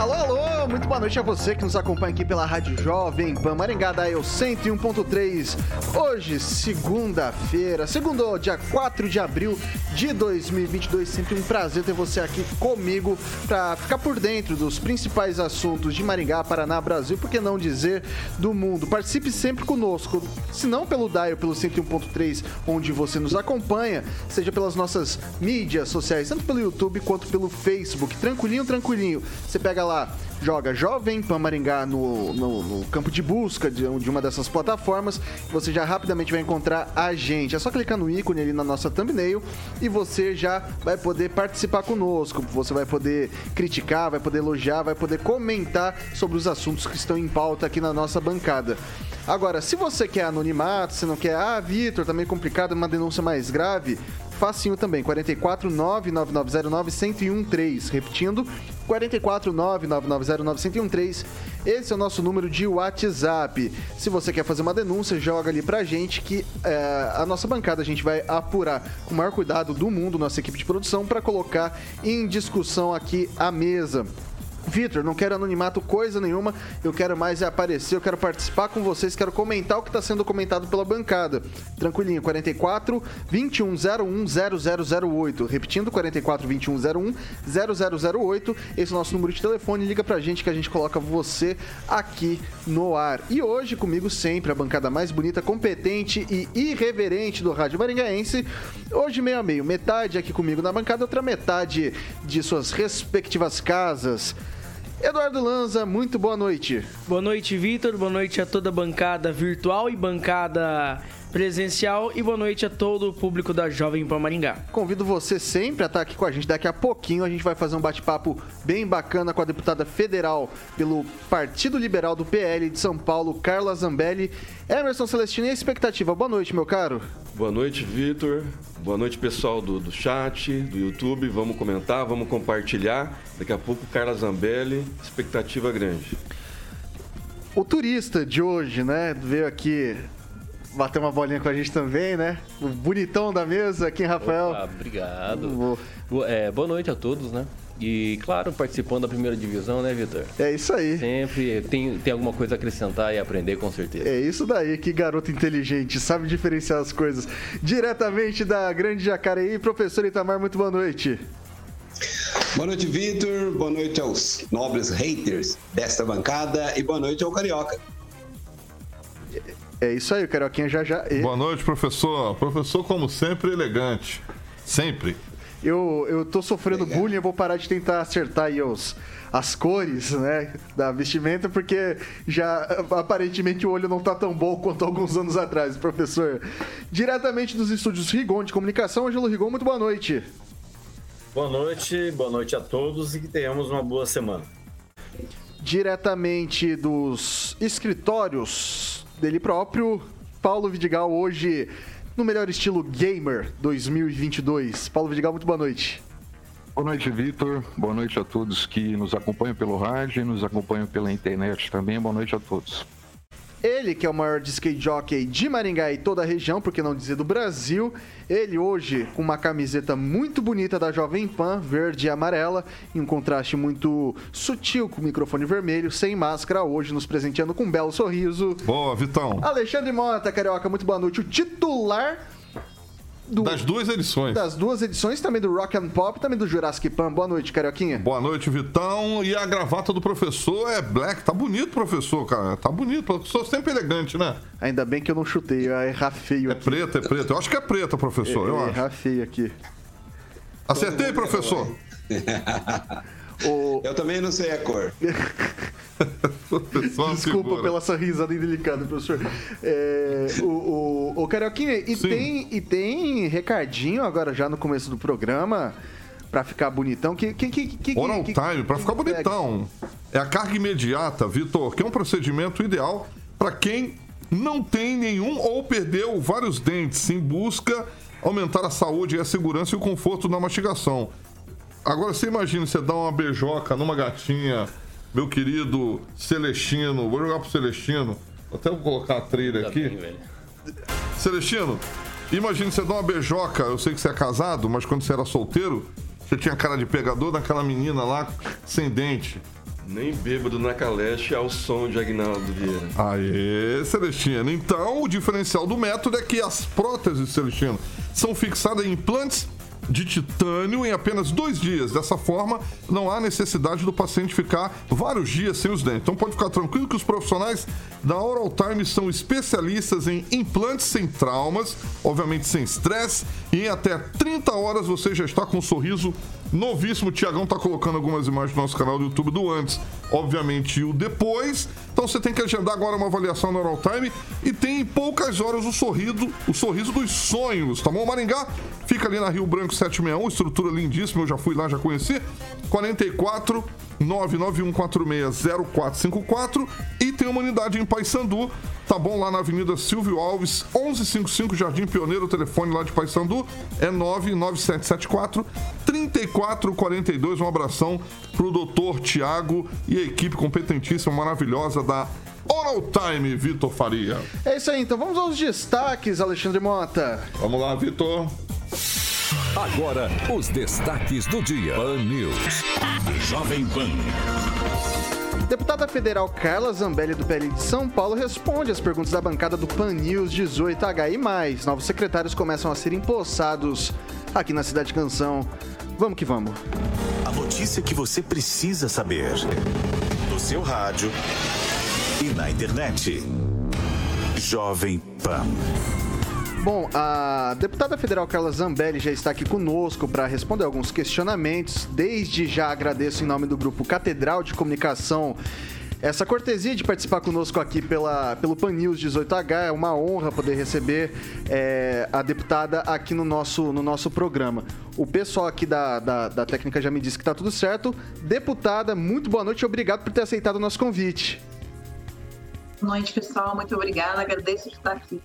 Alô, alô, muito boa noite a você que nos acompanha aqui pela Rádio Jovem Pan Maringá da Eu 101.3. Hoje, segunda-feira, segundo dia 4 de abril de 2022. Sempre um prazer ter você aqui comigo para ficar por dentro dos principais assuntos de Maringá, Paraná, Brasil, por que não dizer do mundo. Participe sempre conosco, se não pelo Dial, pelo 101.3, onde você nos acompanha, seja pelas nossas mídias sociais, tanto pelo YouTube quanto pelo Facebook. Tranquilinho, tranquilinho. Você pega lá joga Jovem Pan Maringá no, no, no, campo de busca de, de, uma dessas plataformas, você já rapidamente vai encontrar a gente. É só clicar no ícone ali na nossa thumbnail e você já vai poder participar conosco. Você vai poder criticar, vai poder elogiar, vai poder comentar sobre os assuntos que estão em pauta aqui na nossa bancada. Agora, se você quer anonimato, se não quer, ah, Vitor, tá meio complicado, uma denúncia mais grave, facinho também, 44 99909 1013. Repetindo, 44 99909 1013. Esse é o nosso número de WhatsApp. Se você quer fazer uma denúncia, joga ali pra gente que é, a nossa bancada a gente vai apurar com o maior cuidado do mundo, nossa equipe de produção, para colocar em discussão aqui a mesa. Vitor, não quero anonimato coisa nenhuma, eu quero mais é aparecer, eu quero participar com vocês, quero comentar o que está sendo comentado pela bancada. Tranquilinho, 44 2101 0008. Repetindo, 44 2101 0008. Esse é o nosso número de telefone, liga pra gente que a gente coloca você aqui no ar. E hoje, comigo sempre, a bancada mais bonita, competente e irreverente do Rádio Maringaense. Hoje, meio a meio, metade aqui comigo na bancada, outra metade de suas respectivas casas. Eduardo Lanza, muito boa noite. Boa noite, Vitor. Boa noite a toda a bancada virtual e bancada presencial e boa noite a todo o público da Jovem Pan Maringá. Convido você sempre a estar aqui com a gente. Daqui a pouquinho a gente vai fazer um bate-papo bem bacana com a deputada federal pelo Partido Liberal do PL de São Paulo, Carla Zambelli. Emerson Celestino, e a expectativa? Boa noite, meu caro. Boa noite, Vitor. Boa noite, pessoal do, do chat, do YouTube. Vamos comentar, vamos compartilhar. Daqui a pouco, Carla Zambelli, expectativa grande. O turista de hoje, né, veio aqui bater uma bolinha com a gente também, né? O bonitão da mesa, aqui, Rafael. Opa, obrigado. Boa, é, boa noite a todos, né? E, claro, participando da primeira divisão, né, Vitor? É isso aí. Sempre tem, tem alguma coisa a acrescentar e aprender, com certeza. É isso daí, que garoto inteligente, sabe diferenciar as coisas. Diretamente da Grande Jacareí, professor Itamar, muito boa noite. Boa noite, Vitor. Boa noite aos nobres haters desta bancada e boa noite ao Carioca. É isso aí, o Carioquinha já já. Boa noite, professor. Professor, como sempre, elegante. Sempre. Eu, eu tô sofrendo Legal. bullying, eu vou parar de tentar acertar aí os, as cores, né, da vestimenta, porque já aparentemente o olho não tá tão bom quanto alguns anos atrás, professor. Diretamente dos estúdios Rigon de Comunicação, Angelo Rigon, muito boa noite. Boa noite, boa noite a todos e que tenhamos uma boa semana. Diretamente dos escritórios dele próprio, Paulo Vidigal, hoje no melhor estilo gamer 2022. Paulo Vidigal, muito boa noite. Boa noite, Vitor. Boa noite a todos que nos acompanham pelo rádio e nos acompanham pela internet também. Boa noite a todos. Ele, que é o maior skate jockey de Maringá e toda a região, por que não dizer do Brasil. Ele hoje com uma camiseta muito bonita da Jovem Pan, verde e amarela, em um contraste muito sutil com o microfone vermelho, sem máscara, hoje nos presenteando com um belo sorriso. Boa, Vitão. Alexandre Mota, Carioca, muito boa noite. O titular do, das duas edições. Das duas edições, também do Rock and Pop, também do Jurassic Pan. Boa noite, Carioquinha. Boa noite, Vitão. E a gravata do professor é black. Tá bonito, professor, cara. Tá bonito. Professor sempre elegante, né? Ainda bem que eu não chutei, eu errar feio é aqui. É preta, é preta. Eu acho que é preta, professor. É, eu errar acho. feio aqui. Acertei, professor? O... Eu também não sei a cor. Desculpa pela essa risada indelicada, professor. É, o, o, o Carioquinha, e tem, e tem recadinho agora já no começo do programa pra ficar bonitão. Que, que, que, que, Oral que, time, pra ficar bonitão. é a carga imediata, Vitor, que é um procedimento ideal para quem não tem nenhum ou perdeu vários dentes em busca aumentar a saúde e a segurança e o conforto na mastigação. Agora você imagina você dar uma beijoca numa gatinha, meu querido Celestino, vou jogar pro Celestino, até vou colocar a trilha aqui. Bem, Celestino, imagina você dar uma beijoca, eu sei que você é casado, mas quando você era solteiro, você tinha cara de pegador daquela menina lá sem dente. Nem bêbado na caleche ao som de Agnaldo Vieira. Aê, Celestino. Então, o diferencial do método é que as próteses, Celestino, são fixadas em implantes de titânio em apenas dois dias. Dessa forma, não há necessidade do paciente ficar vários dias sem os dentes. Então pode ficar tranquilo que os profissionais da Oral Time são especialistas em implantes sem traumas, obviamente sem estresse, e em até 30 horas você já está com um sorriso novíssimo. O Tiagão tá colocando algumas imagens no nosso canal do YouTube do antes, obviamente, o depois. Então você tem que agendar agora uma avaliação no Time e tem em poucas horas o sorriso, o sorriso dos sonhos, tá bom? Maringá fica ali na Rio Branco 761, estrutura lindíssima, eu já fui lá, já conheci. 44 991460454 e tem uma unidade em Paysandu, tá bom? Lá na Avenida Silvio Alves, 1155 Jardim Pioneiro, o telefone lá de Paysandu é 99774 3442. Um abração pro doutor Tiago e a equipe competentíssima, maravilhosa da Oral Time, Vitor Faria. É isso aí, então vamos aos destaques, Alexandre Mota. Vamos lá, Vitor. Agora, os destaques do dia. Pan News. Jovem Pan. Deputada federal Carla Zambelli, do PL de São Paulo, responde às perguntas da bancada do Pan News 18H e mais. Novos secretários começam a ser empossados aqui na Cidade Canção. Vamos que vamos. A notícia que você precisa saber. No seu rádio e na internet. Jovem Pan. Bom, a deputada federal Carla Zambelli já está aqui conosco para responder alguns questionamentos. Desde já agradeço em nome do grupo Catedral de Comunicação essa cortesia de participar conosco aqui pela, pelo Pan News 18H. É uma honra poder receber é, a deputada aqui no nosso, no nosso programa. O pessoal aqui da, da, da técnica já me disse que está tudo certo. Deputada, muito boa noite e obrigado por ter aceitado o nosso convite. Boa noite, pessoal. Muito obrigada. Agradeço de estar aqui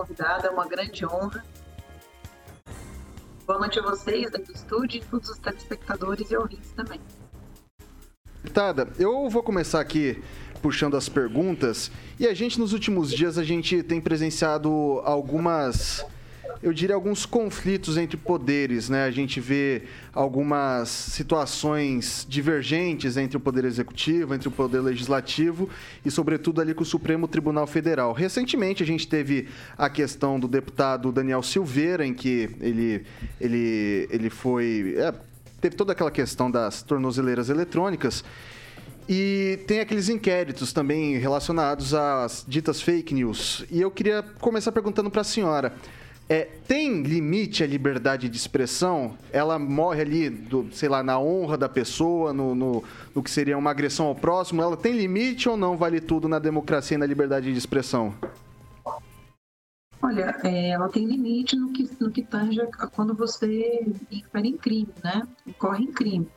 convidada, é uma grande honra. Boa noite a vocês do estúdio e todos os telespectadores e ouvintes também. Deputada, eu vou começar aqui puxando as perguntas e a gente nos últimos dias a gente tem presenciado algumas eu diria, alguns conflitos entre poderes, né? A gente vê algumas situações divergentes entre o Poder Executivo, entre o Poder Legislativo e, sobretudo, ali com o Supremo Tribunal Federal. Recentemente, a gente teve a questão do deputado Daniel Silveira, em que ele, ele, ele foi... É, teve toda aquela questão das tornozeleiras eletrônicas. E tem aqueles inquéritos também relacionados às ditas fake news. E eu queria começar perguntando para a senhora. É, tem limite a liberdade de expressão? Ela morre ali, do, sei lá, na honra da pessoa, no, no, no, que seria uma agressão ao próximo? Ela tem limite ou não vale tudo na democracia e na liberdade de expressão? Olha, é, ela tem limite no que, no que tange a quando você infere em crime, né? Incorre em crime.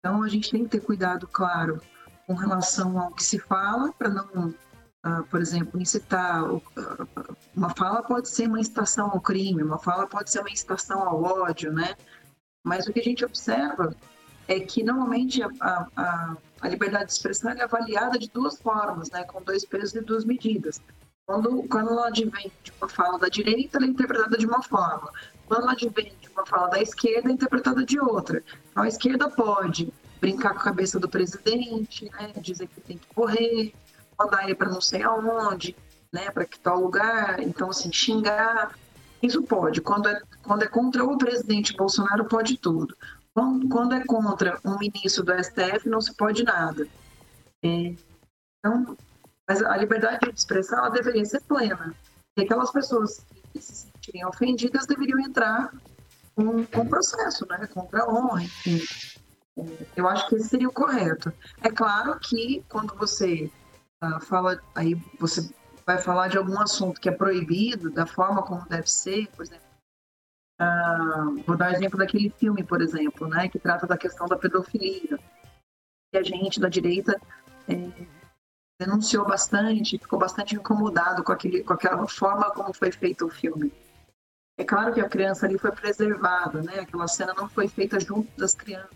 Então a gente tem que ter cuidado, claro, com relação ao que se fala, para não Uh, por exemplo, incitar. Uh, uma fala pode ser uma incitação ao crime, uma fala pode ser uma incitação ao ódio, né? Mas o que a gente observa é que normalmente a, a, a liberdade de expressão é avaliada de duas formas, né? Com dois pesos e duas medidas. Quando, quando ela advém de uma fala da direita, ela é interpretada de uma forma. Quando ela advém de uma fala da esquerda, é interpretada de outra. Então, a esquerda pode brincar com a cabeça do presidente, né? dizer que tem que correr, mandar ele para não sei aonde, né, para que tal lugar, então assim, xingar, isso pode. Quando é, quando é contra o presidente Bolsonaro, pode tudo. Quando, quando é contra um ministro do STF, não se pode nada. É, então, mas a liberdade de expressão ela deveria ser plena. E aquelas pessoas que se sentirem ofendidas deveriam entrar com, com processo, né, contra a honra, enfim. É, eu acho que esse seria o correto. É claro que quando você fala, aí você vai falar de algum assunto que é proibido, da forma como deve ser, por exemplo. Uh, vou dar exemplo daquele filme, por exemplo, né, que trata da questão da pedofilia. a gente da direita é, denunciou bastante, ficou bastante incomodado com, aquele, com aquela forma como foi feito o filme. É claro que a criança ali foi preservada, né? Aquela cena não foi feita junto das crianças.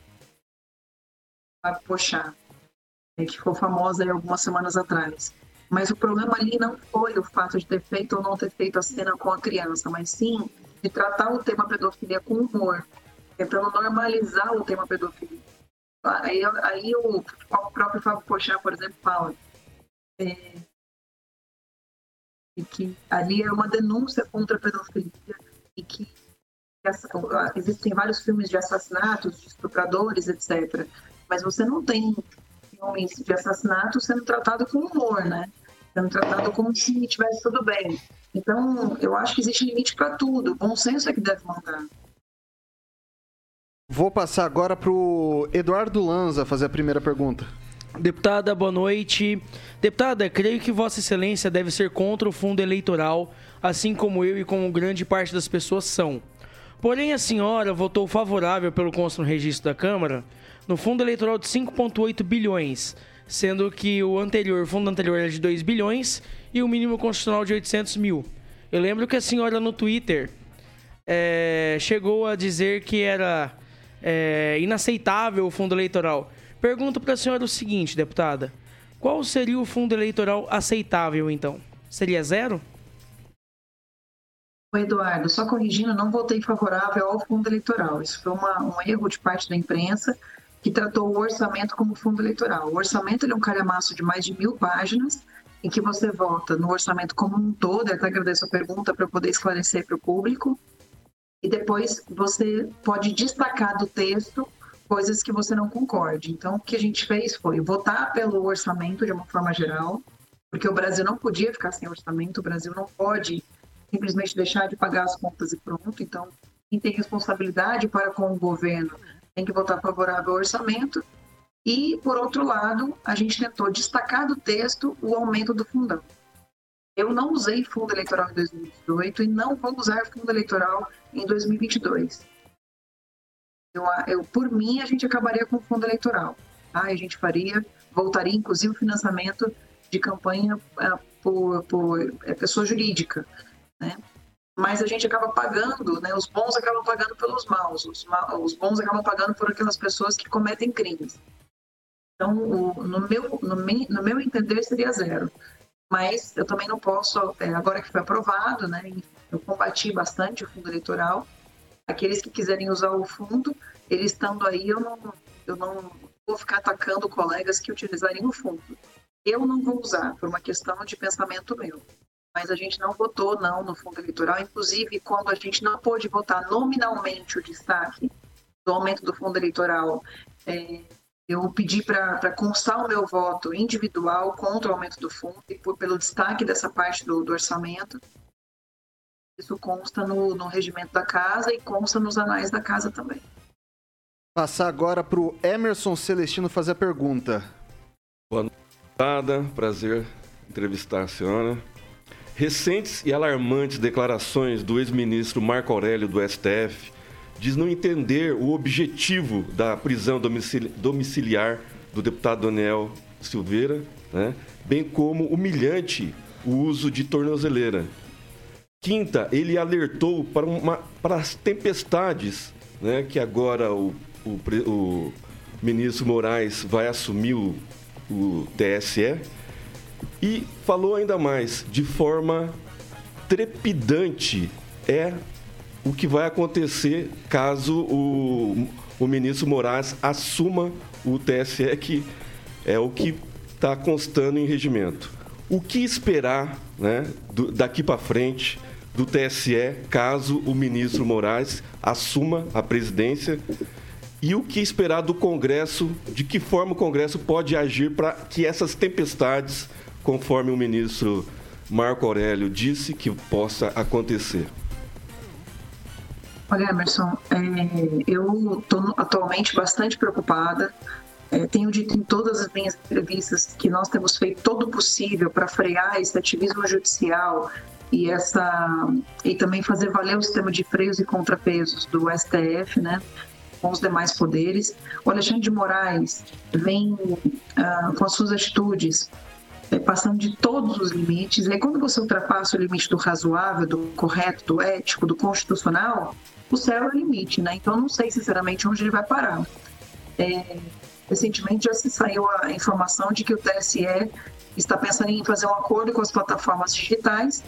Para puxar, é, que ficou famosa algumas semanas atrás. Mas o problema ali não foi o fato de ter feito ou não ter feito a cena com a criança, mas sim de tratar o tema pedofilia com humor, tentando normalizar o tema pedofilia. Aí, aí o, o próprio Fábio Pochá, por exemplo, fala é, que ali é uma denúncia contra a pedofilia e que existem vários filmes de assassinatos, de estupradores, etc. Mas você não tem filmes de assassinato sendo tratado com humor, né? Sendo tratado como se estivesse tudo bem. Então, eu acho que existe limite para tudo. O bom senso é que deve mandar. Vou passar agora para o Eduardo Lanza fazer a primeira pergunta. Deputada, boa noite. Deputada, creio que Vossa Excelência deve ser contra o fundo eleitoral, assim como eu e como grande parte das pessoas são. Porém, a senhora votou favorável pelo consto no registro da Câmara no fundo eleitoral de 5,8 bilhões, sendo que o anterior, o fundo anterior era de 2 bilhões e o mínimo constitucional de 800 mil. Eu lembro que a senhora no Twitter é, chegou a dizer que era é, inaceitável o fundo eleitoral. Pergunto para a senhora o seguinte, deputada: qual seria o fundo eleitoral aceitável então? Seria zero? Eduardo, só corrigindo, não votei favorável ao fundo eleitoral. Isso foi uma, um erro de parte da imprensa que tratou o orçamento como fundo eleitoral. O orçamento é um calhamaço de mais de mil páginas em que você vota no orçamento como um todo. Até agradeço a pergunta para poder esclarecer para o público. E depois você pode destacar do texto coisas que você não concorde. Então, o que a gente fez foi votar pelo orçamento de uma forma geral, porque o Brasil não podia ficar sem orçamento, o Brasil não pode simplesmente deixar de pagar as contas e pronto. Então, quem tem responsabilidade para com o governo tem que votar favorável ao orçamento. E, por outro lado, a gente tentou destacar do texto o aumento do fundão. Eu não usei fundo eleitoral em 2018 e não vou usar fundo eleitoral em 2022. Eu, eu, por mim, a gente acabaria com o fundo eleitoral. Tá? A gente faria, voltaria inclusive o financiamento de campanha uh, por, por é, pessoa jurídica. Né? Mas a gente acaba pagando, né? os bons acabam pagando pelos maus, os, ma os bons acabam pagando por aquelas pessoas que cometem crimes. Então, o, no, meu, no, me, no meu entender, seria zero. Mas eu também não posso, é, agora que foi aprovado, né, eu combati bastante o fundo eleitoral, aqueles que quiserem usar o fundo, eles estando aí, eu não, eu não vou ficar atacando colegas que utilizarem o fundo. Eu não vou usar, por uma questão de pensamento meu. Mas a gente não votou não no fundo eleitoral, inclusive quando a gente não pôde votar nominalmente o destaque do aumento do fundo eleitoral, é, eu pedi para constar o meu voto individual contra o aumento do fundo e por, pelo destaque dessa parte do, do orçamento. Isso consta no, no regimento da casa e consta nos anais da casa também. Passar agora para o Emerson Celestino fazer a pergunta. Boa noite, prazer entrevistar a senhora. Recentes e alarmantes declarações do ex-ministro Marco Aurélio do STF diz não entender o objetivo da prisão domiciliar do deputado Daniel Silveira, né? bem como humilhante o uso de tornozeleira. Quinta, ele alertou para, uma, para as tempestades né, que agora o, o, o ministro Moraes vai assumir o, o TSE e falou ainda mais, de forma trepidante, é o que vai acontecer caso o, o ministro Moraes assuma o TSE, que é o que está constando em regimento. O que esperar né, do, daqui para frente? do TSE caso o ministro Moraes assuma a presidência e o que esperar do Congresso, de que forma o Congresso pode agir para que essas tempestades, conforme o ministro Marco Aurélio disse, que possa acontecer. Olha, Emerson, é, eu estou atualmente bastante preocupada. É, tenho dito em todas as minhas entrevistas que nós temos feito todo o possível para frear esse ativismo judicial e essa e também fazer valer o sistema de freios e contrapesos do STF, né? com os demais poderes. O Alexandre de Moraes vem ah, com as suas atitudes passando de todos os limites. E aí, quando você ultrapassa o limite do razoável, do correto, do ético, do constitucional, o céu é o limite, né? Então, não sei sinceramente onde ele vai parar. É, recentemente já se saiu a informação de que o TSE está pensando em fazer um acordo com as plataformas digitais,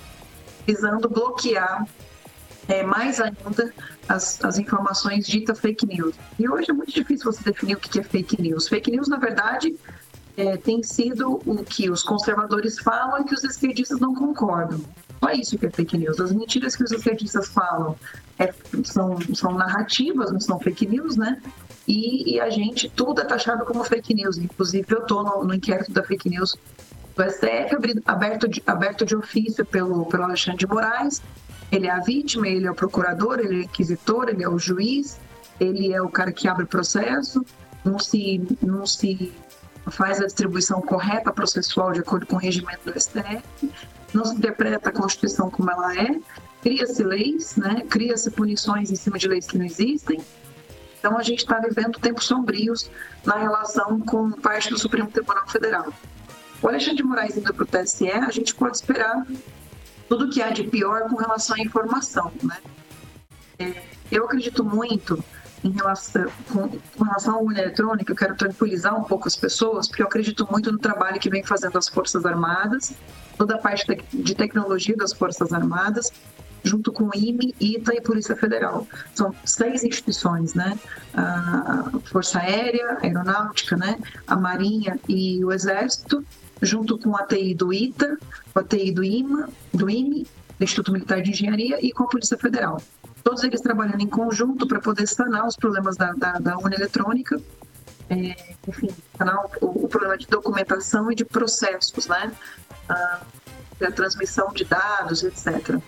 visando bloquear é, mais ainda as, as informações ditas fake news. E hoje é muito difícil você definir o que é fake news. Fake news, na verdade, é, tem sido o que os conservadores falam e que os esquerdistas não concordam. Só isso que é fake news. As mentiras que os esquerdistas falam é, são, são narrativas, não são fake news, né? E, e, a gente, tudo é taxado como fake news. Inclusive, eu estou no, no, inquérito da fake news do STF, aberto de, aberto de ofício pelo, pelo Alexandre de Moraes. Ele é a vítima, ele é o procurador, ele é o inquisitor, ele é o juiz, ele é o cara que abre o processo. Não se, não se faz a distribuição correta processual de acordo com o regimento do STF, não se interpreta a Constituição como ela é, cria-se leis, né, cria-se punições em cima de leis que não existem. Então a gente está vivendo tempos sombrios na relação com parte do Supremo Tribunal Federal. O Alexandre de Moraes indo para o TSE, a gente pode esperar tudo que há de pior com relação à informação. Né? É, eu acredito muito em relação, com, com relação à urna eletrônica, eu quero tranquilizar um pouco as pessoas, porque eu acredito muito no trabalho que vem fazendo as Forças Armadas, toda a parte de tecnologia das Forças Armadas, junto com o IME, ITA e Polícia Federal. São seis instituições, né? A Força Aérea, a Aeronáutica, né? A Marinha e o Exército, junto com a TI do ITA, a TI do IMA, do IME, Instituto Militar de Engenharia e com a Polícia Federal todos eles trabalhando em conjunto para poder sanar os problemas da, da, da urna eletrônica, é, enfim, sanar o, o, problema de documentação e de processos, né? A, a transmissão de dados, etc.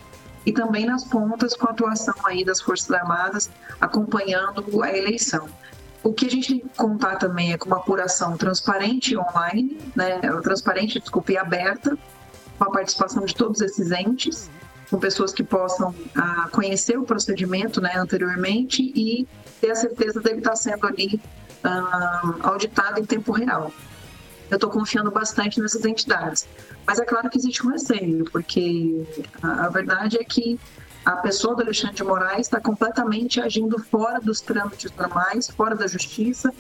E também nas pontas com a atuação aí das Forças Armadas acompanhando a eleição. O que a gente tem que contar também é com uma apuração transparente online, né, transparente, desculpe, aberta, com a participação de todos esses entes, com pessoas que possam ah, conhecer o procedimento né, anteriormente e ter a certeza dele estar sendo ali ah, auditado em tempo real. Eu estou confiando bastante nessas entidades. Mas é claro que existe um receio, porque a, a verdade é que a pessoa do Alexandre de Moraes está completamente agindo fora dos trâmites normais, fora da justiça,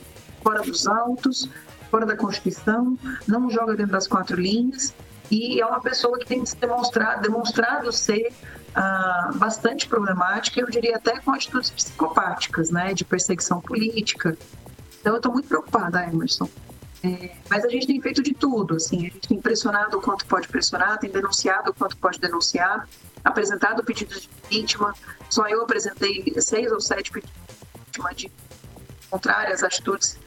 fora dos autos, fora da Constituição, não joga dentro das quatro linhas e é uma pessoa que tem se demonstrado, demonstrado ser ah, bastante problemática, eu diria até com atitudes psicopáticas, né, de perseguição política. Então eu estou muito preocupada, Emerson. É, mas a gente tem feito de tudo, assim, a gente tem pressionado o quanto pode pressionar, tem denunciado o quanto pode denunciar, apresentado pedidos de vítima. Só eu apresentei seis ou sete pedidos de vítima de contrárias atitudes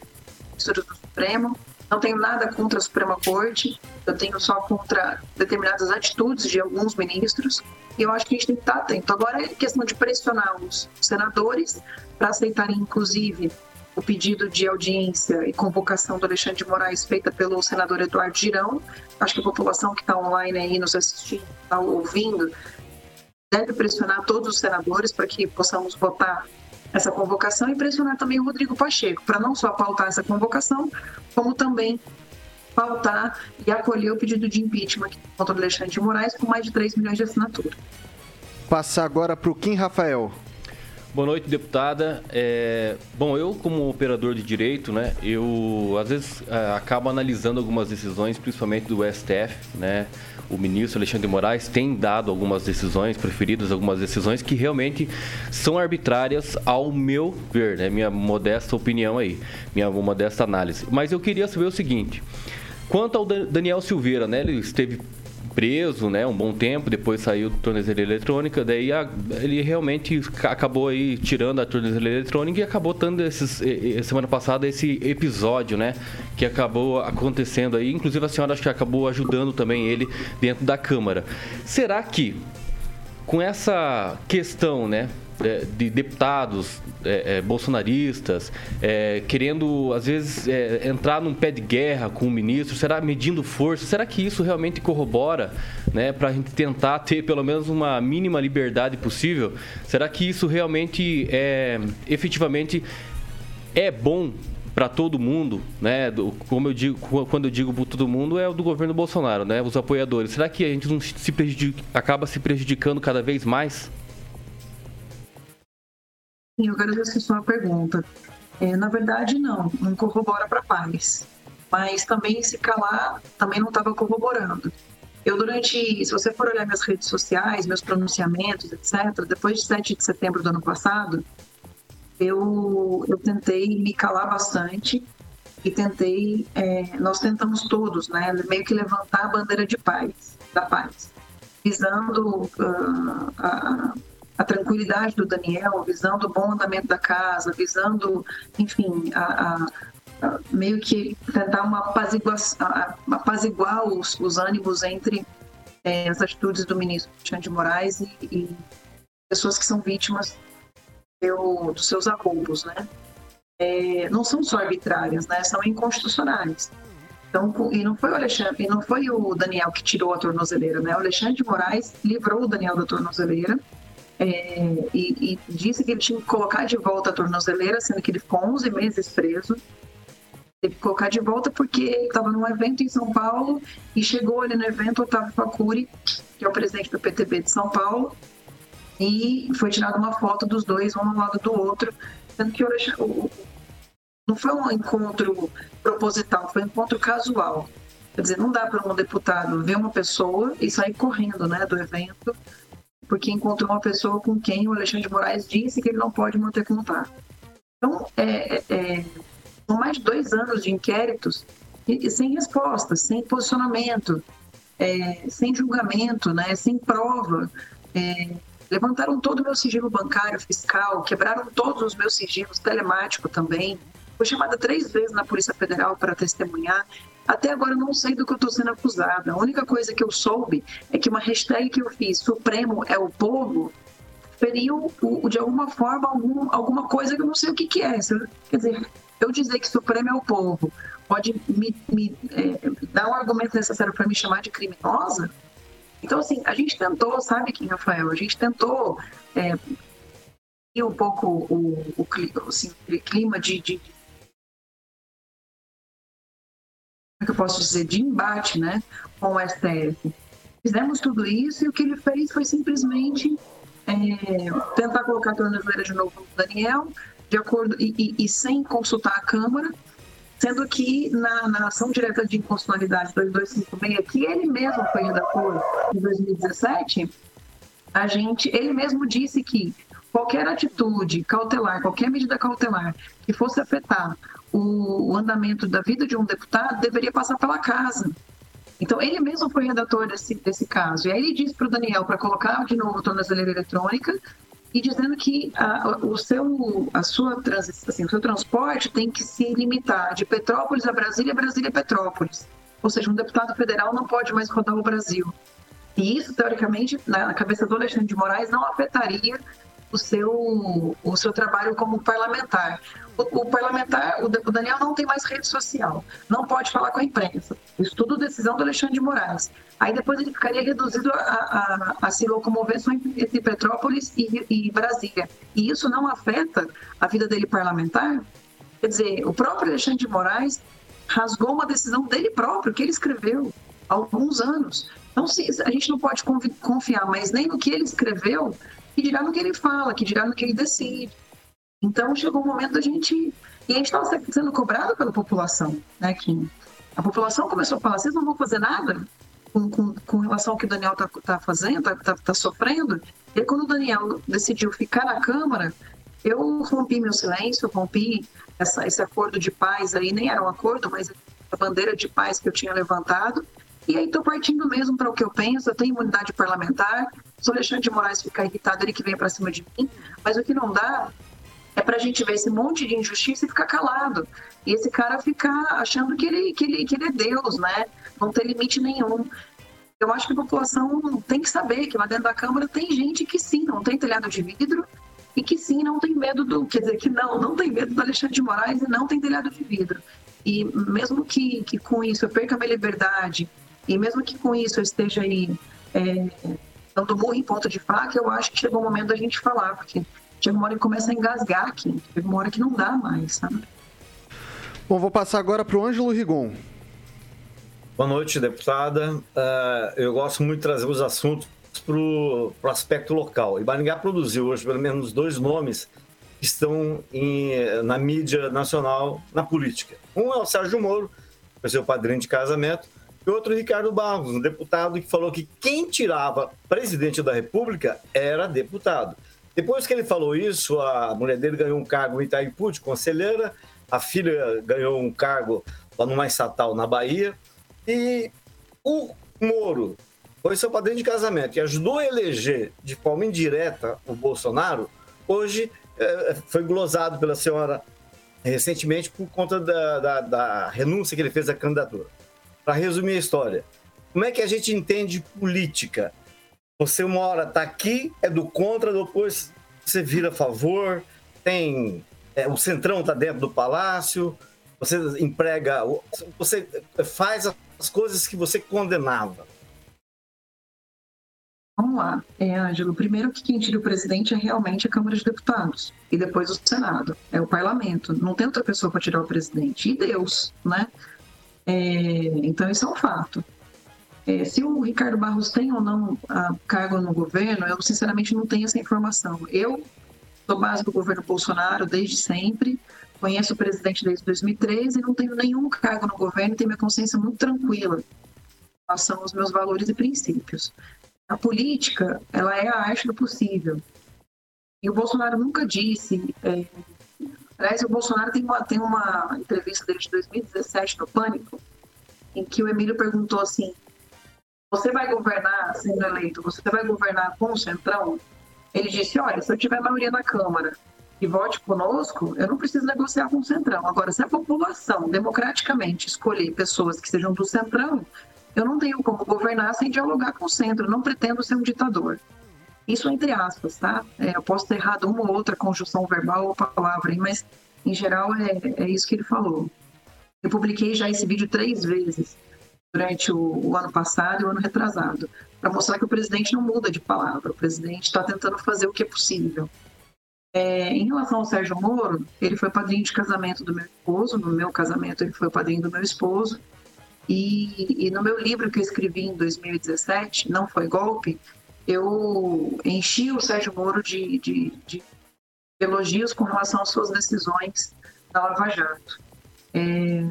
do Supremo. Não tenho nada contra a Suprema Corte, eu tenho só contra determinadas atitudes de alguns ministros, e eu acho que a gente tem que estar atento. Agora é questão de pressionar os senadores para aceitarem, inclusive, o pedido de audiência e convocação do Alexandre de Moraes feita pelo senador Eduardo Girão. Acho que a população que está online aí nos assistindo, está ouvindo, deve pressionar todos os senadores para que possamos votar essa convocação e pressionar também o Rodrigo Pacheco para não só pautar essa convocação, como também pautar e acolher o pedido de impeachment contra o Alexandre de Moraes com mais de 3 milhões de assinaturas. Passar agora para o Kim Rafael. Boa noite, deputada. É, bom, eu como operador de direito, né, eu às vezes é, acabo analisando algumas decisões, principalmente do STF, né, o ministro Alexandre de Moraes tem dado algumas decisões, preferidas algumas decisões que realmente são arbitrárias ao meu ver, né, minha modesta opinião aí, minha modesta análise. Mas eu queria saber o seguinte, quanto ao Daniel Silveira, né, ele esteve preso, né, um bom tempo, depois saiu do eletrônica, daí a, ele realmente acabou aí tirando a tornozeleira eletrônica e acabou tendo esses, semana passada esse episódio, né, que acabou acontecendo aí, inclusive a senhora acho que acabou ajudando também ele dentro da Câmara. Será que com essa questão, né, é, de deputados é, é, bolsonaristas é, querendo, às vezes, é, entrar num pé de guerra com o ministro, será medindo força? Será que isso realmente corrobora né, para a gente tentar ter pelo menos uma mínima liberdade possível? Será que isso realmente é efetivamente é bom para todo mundo, né? Do, como eu digo, quando eu digo para todo mundo, é o do governo Bolsonaro, né? Os apoiadores. Será que a gente não se acaba se prejudicando cada vez mais? Eu quero a sua pergunta. É, na verdade, não, não corrobora para paz. Mas também se calar, também não estava corroborando. Eu, durante, se você for olhar minhas redes sociais, meus pronunciamentos, etc., depois de 7 de setembro do ano passado, eu, eu tentei me calar bastante e tentei, é, nós tentamos todos, né, meio que levantar a bandeira de paz, da paz, visando uh, a, a, tranquilidade do Daniel, visando o bom andamento da casa, visando, enfim, a, a, meio que tentar uma apaziguar, os, os ânimos entre é, as atitudes do ministro Alexandre de Moraes e, e pessoas que são vítimas seu, dos seus arroubos, né? É, não são só arbitrárias, né? São inconstitucionais. Então, e não foi o Alexandre, não foi o Daniel que tirou a tornozeleira, né? O Alexandre de Moraes livrou o Daniel da tornozeleira é, e, e, disse que ele tinha que colocar de volta a tornozeleira, sendo que ele ficou 11 meses preso. Teve que colocar de volta porque estava num evento em São Paulo e chegou ali no evento Otávio Facuri, que é o presidente do PTB de São Paulo, e foi tirada uma foto dos dois, um ao lado do outro, sendo que o, não foi um encontro proposital, foi um encontro casual. Quer dizer, não dá para um deputado ver uma pessoa e sair correndo né, do evento, porque encontrou uma pessoa com quem o Alexandre de Moraes disse que ele não pode manter contato. Então, é, é, é são mais de dois anos de inquéritos e, sem resposta, sem posicionamento, é, sem julgamento, né, sem prova. É, Levantaram todo o meu sigilo bancário, fiscal, quebraram todos os meus sigilos, telemático também. Fui chamada três vezes na Polícia Federal para testemunhar. Até agora eu não sei do que eu estou sendo acusada. A única coisa que eu soube é que uma hashtag que eu fiz, Supremo é o povo, feriu de alguma forma algum, alguma coisa que eu não sei o que, que é. Quer dizer, eu dizer que Supremo é o povo pode me, me é, dar um argumento necessário para me chamar de criminosa? Então, assim, a gente tentou, sabe, Kim Rafael? A gente tentou é, um pouco o, o, assim, clima de, de, que eu posso dizer? De embate, né? Com o STF. Fizemos tudo isso e o que ele fez foi simplesmente é, tentar colocar a tornozeleira de novo no Daniel, de acordo e, e, e sem consultar a Câmara, sendo que na, na ação direta de inconstitucionalidade 2256, que ele mesmo foi redator em 2017, a gente, ele mesmo disse que qualquer atitude cautelar, qualquer medida cautelar que fosse afetar o, o andamento da vida de um deputado deveria passar pela casa. Então, ele mesmo foi redator desse, desse caso. E aí ele disse para o Daniel para colocar de novo a tornozeleira eletrônica e dizendo que a, o seu, a sua trans, assim, o seu transporte tem que se limitar de Petrópolis a Brasília, Brasília a Petrópolis. Ou seja, um deputado federal não pode mais rodar o Brasil. E isso, teoricamente, na cabeça do Alexandre de Moraes, não afetaria o seu, o seu trabalho como parlamentar. O, parlamentar, o, Daniel não tem mais rede social, não pode falar com a imprensa. Isso tudo decisão do Alexandre de Moraes. Aí depois ele ficaria reduzido a, a, a se locomover só entre Petrópolis e, e Brasília. E isso não afeta a vida dele parlamentar? Quer dizer, o próprio Alexandre de Moraes rasgou uma decisão dele próprio, que ele escreveu há alguns anos. Então, a gente não pode confiar mais nem no que ele escreveu, que dirá no que ele fala, que dirá no que ele decide. Então chegou o momento da gente. E a gente estava sendo cobrado pela população, né, Kim? A população começou a falar: vocês não vão fazer nada com, com, com relação ao que o Daniel está tá fazendo, está tá, tá sofrendo. E quando o Daniel decidiu ficar na Câmara, eu rompi meu silêncio, rompi essa, esse acordo de paz aí, nem era um acordo, mas a bandeira de paz que eu tinha levantado. E aí estou partindo mesmo para o que eu penso, eu tenho imunidade parlamentar, se o Alexandre de Moraes ficar irritado, ele que vem para cima de mim, mas o que não dá é para a gente ver esse monte de injustiça e ficar calado. E esse cara ficar achando que ele, que ele, que ele é Deus, né? Não tem limite nenhum. Eu acho que a população tem que saber que lá dentro da Câmara tem gente que sim, não tem telhado de vidro e que sim, não tem medo do. Quer dizer, que não, não tem medo do Alexandre de Moraes e não tem telhado de vidro. E mesmo que, que com isso eu perca a minha liberdade, e mesmo que com isso eu esteja aí é, dando murro em ponta de faca, eu acho que chegou o momento da gente falar, porque chega uma hora que começa a engasgar aqui. Chega uma hora que não dá mais, sabe? Bom, vou passar agora para o Ângelo Rigon. Boa noite, deputada. Uh, eu gosto muito de trazer os assuntos para o aspecto local. E Maringá produziu hoje pelo menos dois nomes que estão em, na mídia nacional, na política. Um é o Sérgio Moro, que foi seu padrinho de casamento, e outro Ricardo Barros, um deputado que falou que quem tirava presidente da República era deputado. Depois que ele falou isso, a mulher dele ganhou um cargo em Itaipu de conselheira, a filha ganhou um cargo lá numa estatal na Bahia. E o Moro foi seu padrinho de casamento e ajudou a eleger de forma indireta o Bolsonaro. Hoje é, foi glosado pela senhora recentemente por conta da, da, da renúncia que ele fez à candidatura. Para resumir a história, como é que a gente entende política? Você uma hora está aqui, é do contra, depois você vira a favor, tem é, o centrão está dentro do palácio, você emprega, você faz as coisas que você condenava. Vamos lá, é, Ângelo. Primeiro que quem tira o presidente é realmente a Câmara de Deputados e depois o Senado, é o Parlamento. Não tem outra pessoa para tirar o presidente. E Deus, né? É, então isso é um fato. É, se o Ricardo Barros tem ou não a, cargo no governo, eu sinceramente não tenho essa informação. Eu sou base do governo Bolsonaro desde sempre, conheço o presidente desde 2013 e não tenho nenhum cargo no governo tenho minha consciência muito tranquila em relação aos meus valores e princípios. A política, ela é a arte do possível. E o Bolsonaro nunca disse. É... Aliás, o Bolsonaro tem uma, tem uma entrevista dele de 2017 no Pânico, em que o Emílio perguntou assim: Você vai governar sendo eleito? Você vai governar com o Centrão? Ele disse: olha, se eu tiver maioria na Câmara e vote conosco, eu não preciso negociar com o Centrão. Agora, se a população democraticamente escolher pessoas que sejam do Centrão, eu não tenho como governar sem dialogar com o centro, não pretendo ser um ditador. Isso entre aspas, tá? É, eu posso ter errado uma ou outra conjunção verbal ou palavra, mas em geral é, é isso que ele falou. Eu publiquei já esse vídeo três vezes durante o, o ano passado e o ano retrasado para mostrar que o presidente não muda de palavra, o presidente está tentando fazer o que é possível. É, em relação ao Sérgio Moro, ele foi padrinho de casamento do meu esposo, no meu casamento ele foi padrinho do meu esposo, e, e no meu livro que eu escrevi em 2017, Não Foi Golpe, eu enchi o Sérgio Moro de, de, de elogios com relação às suas decisões na Lava Jato. É,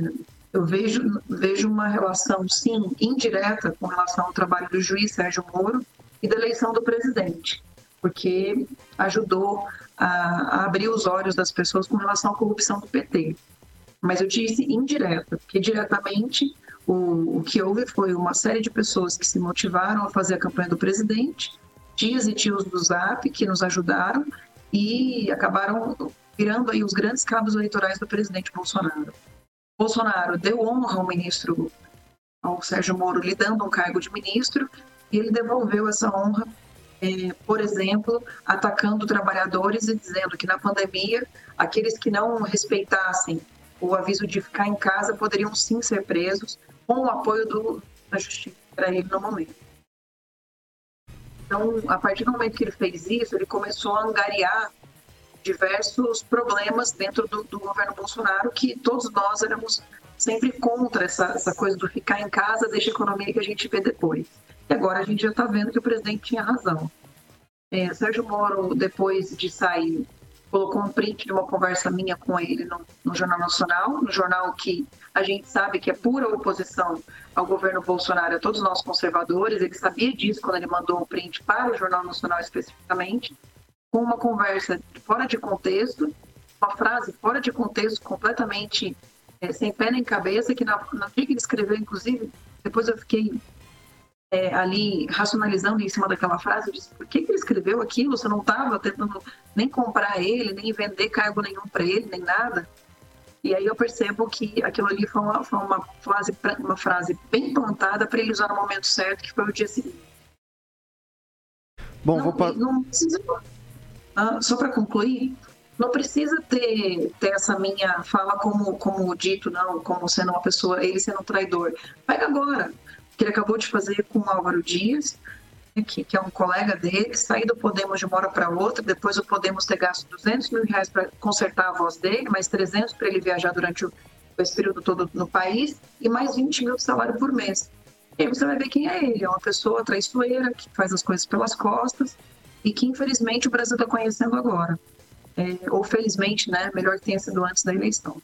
eu vejo, vejo uma relação, sim, indireta com relação ao trabalho do juiz Sérgio Moro e da eleição do presidente, porque ajudou a, a abrir os olhos das pessoas com relação à corrupção do PT. Mas eu disse indireta, porque diretamente o, o que houve foi uma série de pessoas que se motivaram a fazer a campanha do presidente, tias e tios do Zap que nos ajudaram e acabaram virando aí os grandes cabos eleitorais do presidente Bolsonaro. Bolsonaro deu honra ao ministro, ao Sérgio Moro, lhe dando um cargo de ministro, e ele devolveu essa honra, é, por exemplo, atacando trabalhadores e dizendo que na pandemia, aqueles que não respeitassem o aviso de ficar em casa poderiam sim ser presos, com o apoio do, da justiça para ele no momento. Então, a partir do momento que ele fez isso, ele começou a angariar diversos problemas dentro do, do, governo Bolsonaro que todos nós éramos sempre contra essa, essa coisa do ficar em casa, deixa a economia que a gente vê depois. E agora a gente já está vendo que o presidente tinha razão. É, Sérgio Moro, depois de sair, colocou um print de uma conversa minha com ele no, no, Jornal Nacional, no jornal que a gente sabe que é pura oposição ao governo Bolsonaro, a todos nós conservadores. Ele sabia disso quando ele mandou o print para o Jornal Nacional especificamente com uma conversa fora de contexto, uma frase fora de contexto, completamente é, sem pé nem cabeça, que na, na dia que ele escreveu, inclusive, depois eu fiquei é, ali racionalizando em cima daquela frase, eu disse, por que, que ele escreveu aquilo? Você não estava tentando nem comprar ele, nem vender cargo nenhum para ele, nem nada. E aí eu percebo que aquilo ali foi uma, foi uma, frase, uma frase bem plantada para ele usar no momento certo, que foi o dia seguinte. Bom, não, vou... não precisa ah, só para concluir, não precisa ter, ter essa minha fala como, como dito, não, como sendo uma pessoa, ele sendo um traidor. Pega agora, que ele acabou de fazer com o Álvaro Dias. que, que, é um colega dele, sair do Podemos de uma hora para outra, depois o Podemos ter gasto 200 mil reais para consertar a voz dele, mais 300 para ele viajar durante o, esse período todo no país, e mais 20 mil de salário por mês. E aí você vai ver quem é ele, é uma pessoa traiçoeira, que faz as coisas pelas costas, e que infelizmente o Brasil está conhecendo agora. É, ou felizmente, né, melhor que tenha sido antes da eleição.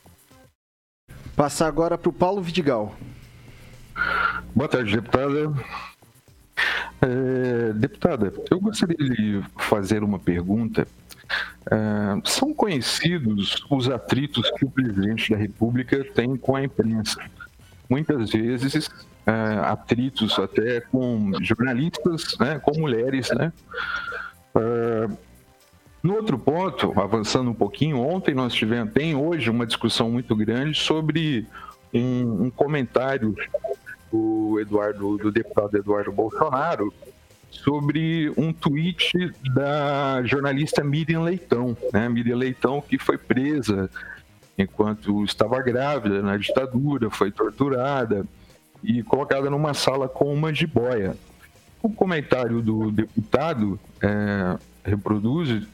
Passar agora para o Paulo Vidigal. Boa tarde, deputada. É, deputada, eu gostaria de fazer uma pergunta. É, são conhecidos os atritos que o presidente da República tem com a imprensa. Muitas vezes, é, atritos até com jornalistas, né, com mulheres. Né? É, no outro ponto, avançando um pouquinho, ontem nós tivemos, tem hoje uma discussão muito grande sobre um, um comentário do Eduardo, do deputado Eduardo Bolsonaro, sobre um tweet da jornalista Miriam Leitão, né? Miriam Leitão que foi presa enquanto estava grávida na ditadura, foi torturada e colocada numa sala com uma jiboia. O comentário do deputado é, reproduz,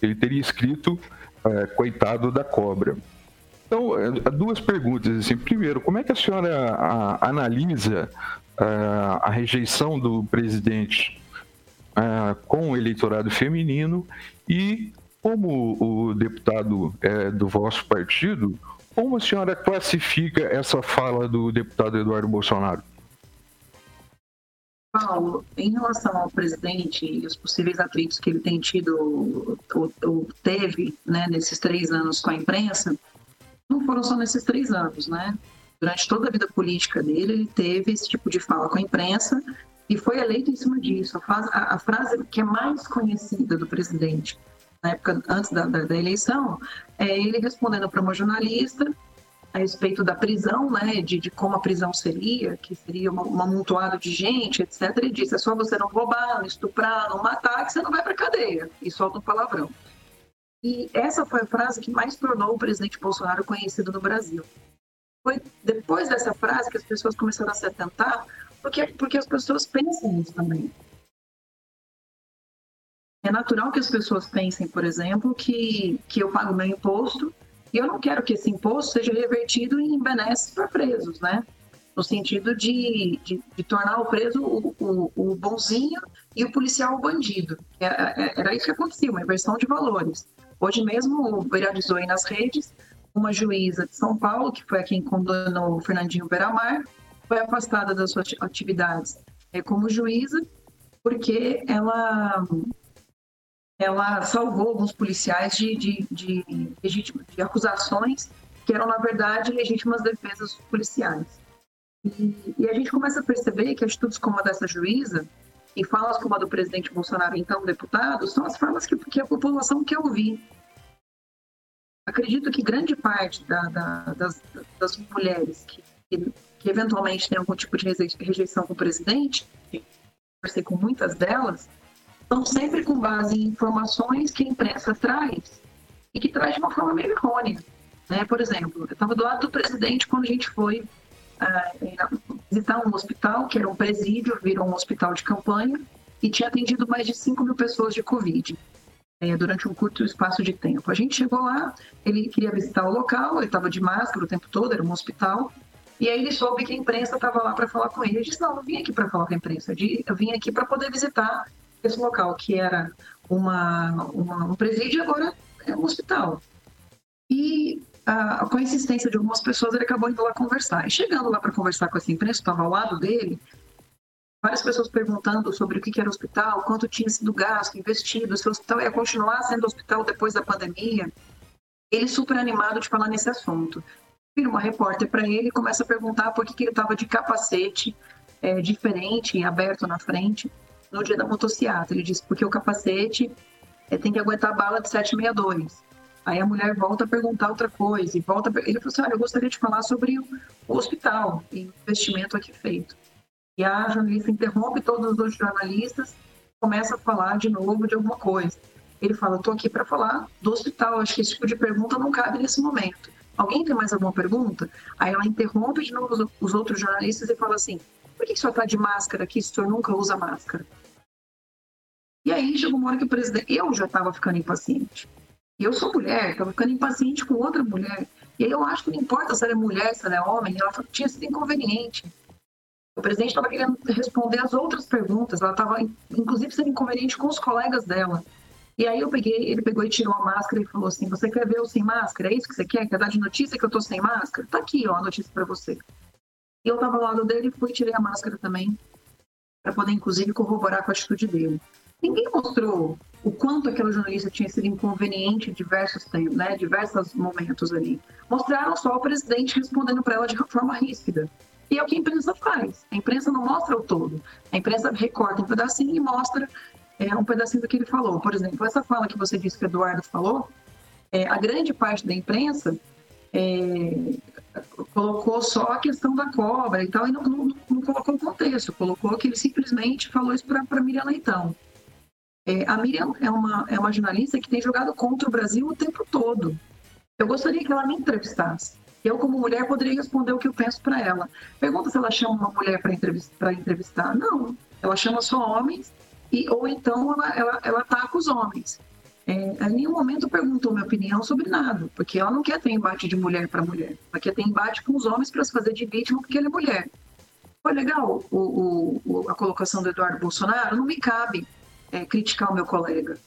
ele teria escrito é, coitado da cobra. Então, é, duas perguntas. Assim. Primeiro, como é que a senhora a, analisa a, é, a rejeição do presidente é, com o eleitorado feminino e, como o deputado é, do vosso partido, como a senhora classifica essa fala do deputado Eduardo Bolsonaro? Paulo, em relação ao presidente e os possíveis atritos que ele tem tido ou, ou teve né, nesses três anos com a imprensa, não foram só nesses três anos, né? Durante toda a vida política dele, ele teve esse tipo de fala com a imprensa e foi eleito em cima disso. A a frase que é mais conhecida do presidente na época antes da, da, da eleição é ele respondendo para uma jornalista a respeito da prisão, né, de, de como a prisão seria, que seria um, amontoado de gente, etc. Ele disse: é só você não roubar, não estuprar, não matar, que você não vai para cadeia. E solta um palavrão. E essa foi a frase que mais tornou o presidente Bolsonaro conhecido no Brasil. Foi depois dessa frase que as pessoas começaram a se atentar, porque, porque as pessoas pensam isso também. É natural que as pessoas pensem, por exemplo, que, que eu pago meu imposto e eu não quero que esse imposto seja revertido em benesses para presos, né? No sentido de, de, de tornar o preso o, o, o, bonzinho e o policial o bandido. Era, é, é, era isso que acontecia, uma inversão de valores. Hoje mesmo viralizou aí nas redes uma juíza de São Paulo, que foi a quem condenou o Fernandinho Beramar, foi afastada das suas atividades é, como juíza, porque ela, ela salvou alguns policiais de, de, de, de acusações que eram, na verdade, legítimas defesas policiais. E, e, a gente começa a perceber que atitudes como a dessa juíza e falas como a do presidente Bolsonaro, então deputado, são as formas que, que a população quer ouvir. Acredito que grande parte da, da, das, das, mulheres que, que, que, eventualmente têm algum tipo de rejeição com o presidente, conversei com muitas delas, são sempre com base em informações que a imprensa traz e que traz de uma forma meio errônea. Né? Por exemplo, eu estava do lado do presidente quando a gente foi visitar um hospital, que era um presídio, virou um hospital de campanha, e tinha atendido mais de 5 mil pessoas de Covid. É, durante um curto espaço de tempo. A gente chegou lá, ele queria visitar o local, ele estava de máscara o tempo todo, era um hospital, e aí ele soube que a imprensa estava lá para falar com ele. Ele disse: Não, não vim aqui para falar com a imprensa, eu vim aqui para poder visitar esse local, que era uma, uma, um presídio agora é um hospital. E com a insistência de algumas pessoas, ele acabou indo lá conversar. E chegando lá para conversar com essa imprensa, estava ao lado dele, várias pessoas perguntando sobre o que era o hospital, quanto tinha sido gasto, investido, se o hospital ia continuar sendo hospital depois da pandemia. Ele super animado de falar nesse assunto. Vira uma repórter para ele e começa a perguntar por que, que ele estava de capacete é, diferente aberto na frente no dia da motocicleta. Ele disse porque o capacete é, tem que aguentar bala de 762. Aí a mulher volta a perguntar outra coisa e volta. A... Ele falou assim: olha, eu gostaria de falar sobre o hospital e o investimento aqui feito. E a jornalista interrompe todos os jornalistas, começa a falar de novo de alguma coisa. Ele fala: estou aqui para falar do hospital. Acho que esse tipo de pergunta não cabe nesse momento. Alguém tem mais alguma pergunta? Aí ela interrompe de novo os outros jornalistas e fala assim: por que o senhor está de máscara aqui se o senhor nunca usa máscara? uma hora que o presidente. Eu já estava ficando impaciente. E eu sou mulher, estava ficando impaciente com outra mulher. E aí eu acho que não importa se ela é mulher, se ela é homem, ela tinha sido inconveniente. O presidente estava querendo responder as outras perguntas, ela estava, inclusive, sendo inconveniente com os colegas dela. E aí eu peguei, ele pegou e tirou a máscara e falou assim: Você quer ver eu sem máscara? É isso que você quer? Quer dar de notícia que eu tô sem máscara? Tá aqui, ó, a notícia para você. E eu estava ao lado dele e fui tirei a máscara também, para poder, inclusive, corroborar com a atitude dele. Ninguém mostrou o quanto aquela jornalista tinha sido inconveniente em diversos tempos, né, diversos momentos ali. Mostraram só o presidente respondendo para ela de forma ríspida. E é o que a imprensa faz. A imprensa não mostra o todo. A imprensa recorta um pedacinho e mostra é, um pedacinho do que ele falou. Por exemplo, essa fala que você disse que o Eduardo falou, é, a grande parte da imprensa é, colocou só a questão da cobra e tal, e não, não, não colocou o contexto, colocou que ele simplesmente falou isso para Miriam Leitão. É, a Miriam é uma, é uma jornalista que tem jogado contra o Brasil o tempo todo. Eu gostaria que ela me entrevistasse. Eu, como mulher, poderia responder o que eu penso para ela. Pergunta se ela chama uma mulher para entrevistar, entrevistar. Não, ela chama só homens, e, ou então ela, ela, ela ataca os homens. É, em nenhum momento perguntou minha opinião sobre nada, porque ela não quer ter embate de mulher para mulher. Ela quer ter embate com os homens para se fazer de vítima porque ela é mulher. Foi legal o, o, a colocação do Eduardo Bolsonaro? Não me cabe é, criticar o meu colega.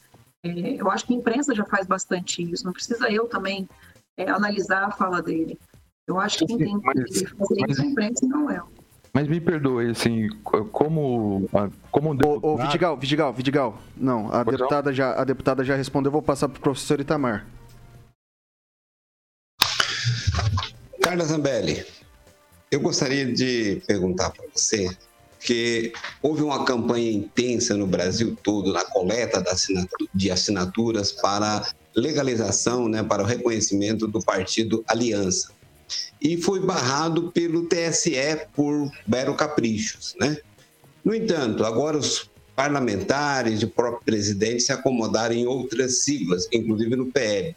É, eu acho que a imprensa já faz bastante isso, não precisa eu também é, analisar a fala dele. Eu acho que quem tem que fazer isso é a imprensa e não eu. Mas me perdoe, assim, como. como deputado... ô, ô, Vidigal, Vidigal, Vidigal. Não, a deputada, já, a deputada já respondeu, vou passar para o professor Itamar. Carla Zambelli, eu gostaria de perguntar para você que houve uma campanha intensa no Brasil todo na coleta de assinaturas para legalização, né, para o reconhecimento do partido Aliança. E foi barrado pelo TSE por mero caprichos, né? No entanto, agora os parlamentares e o próprio presidente se acomodaram em outras siglas, inclusive no PL.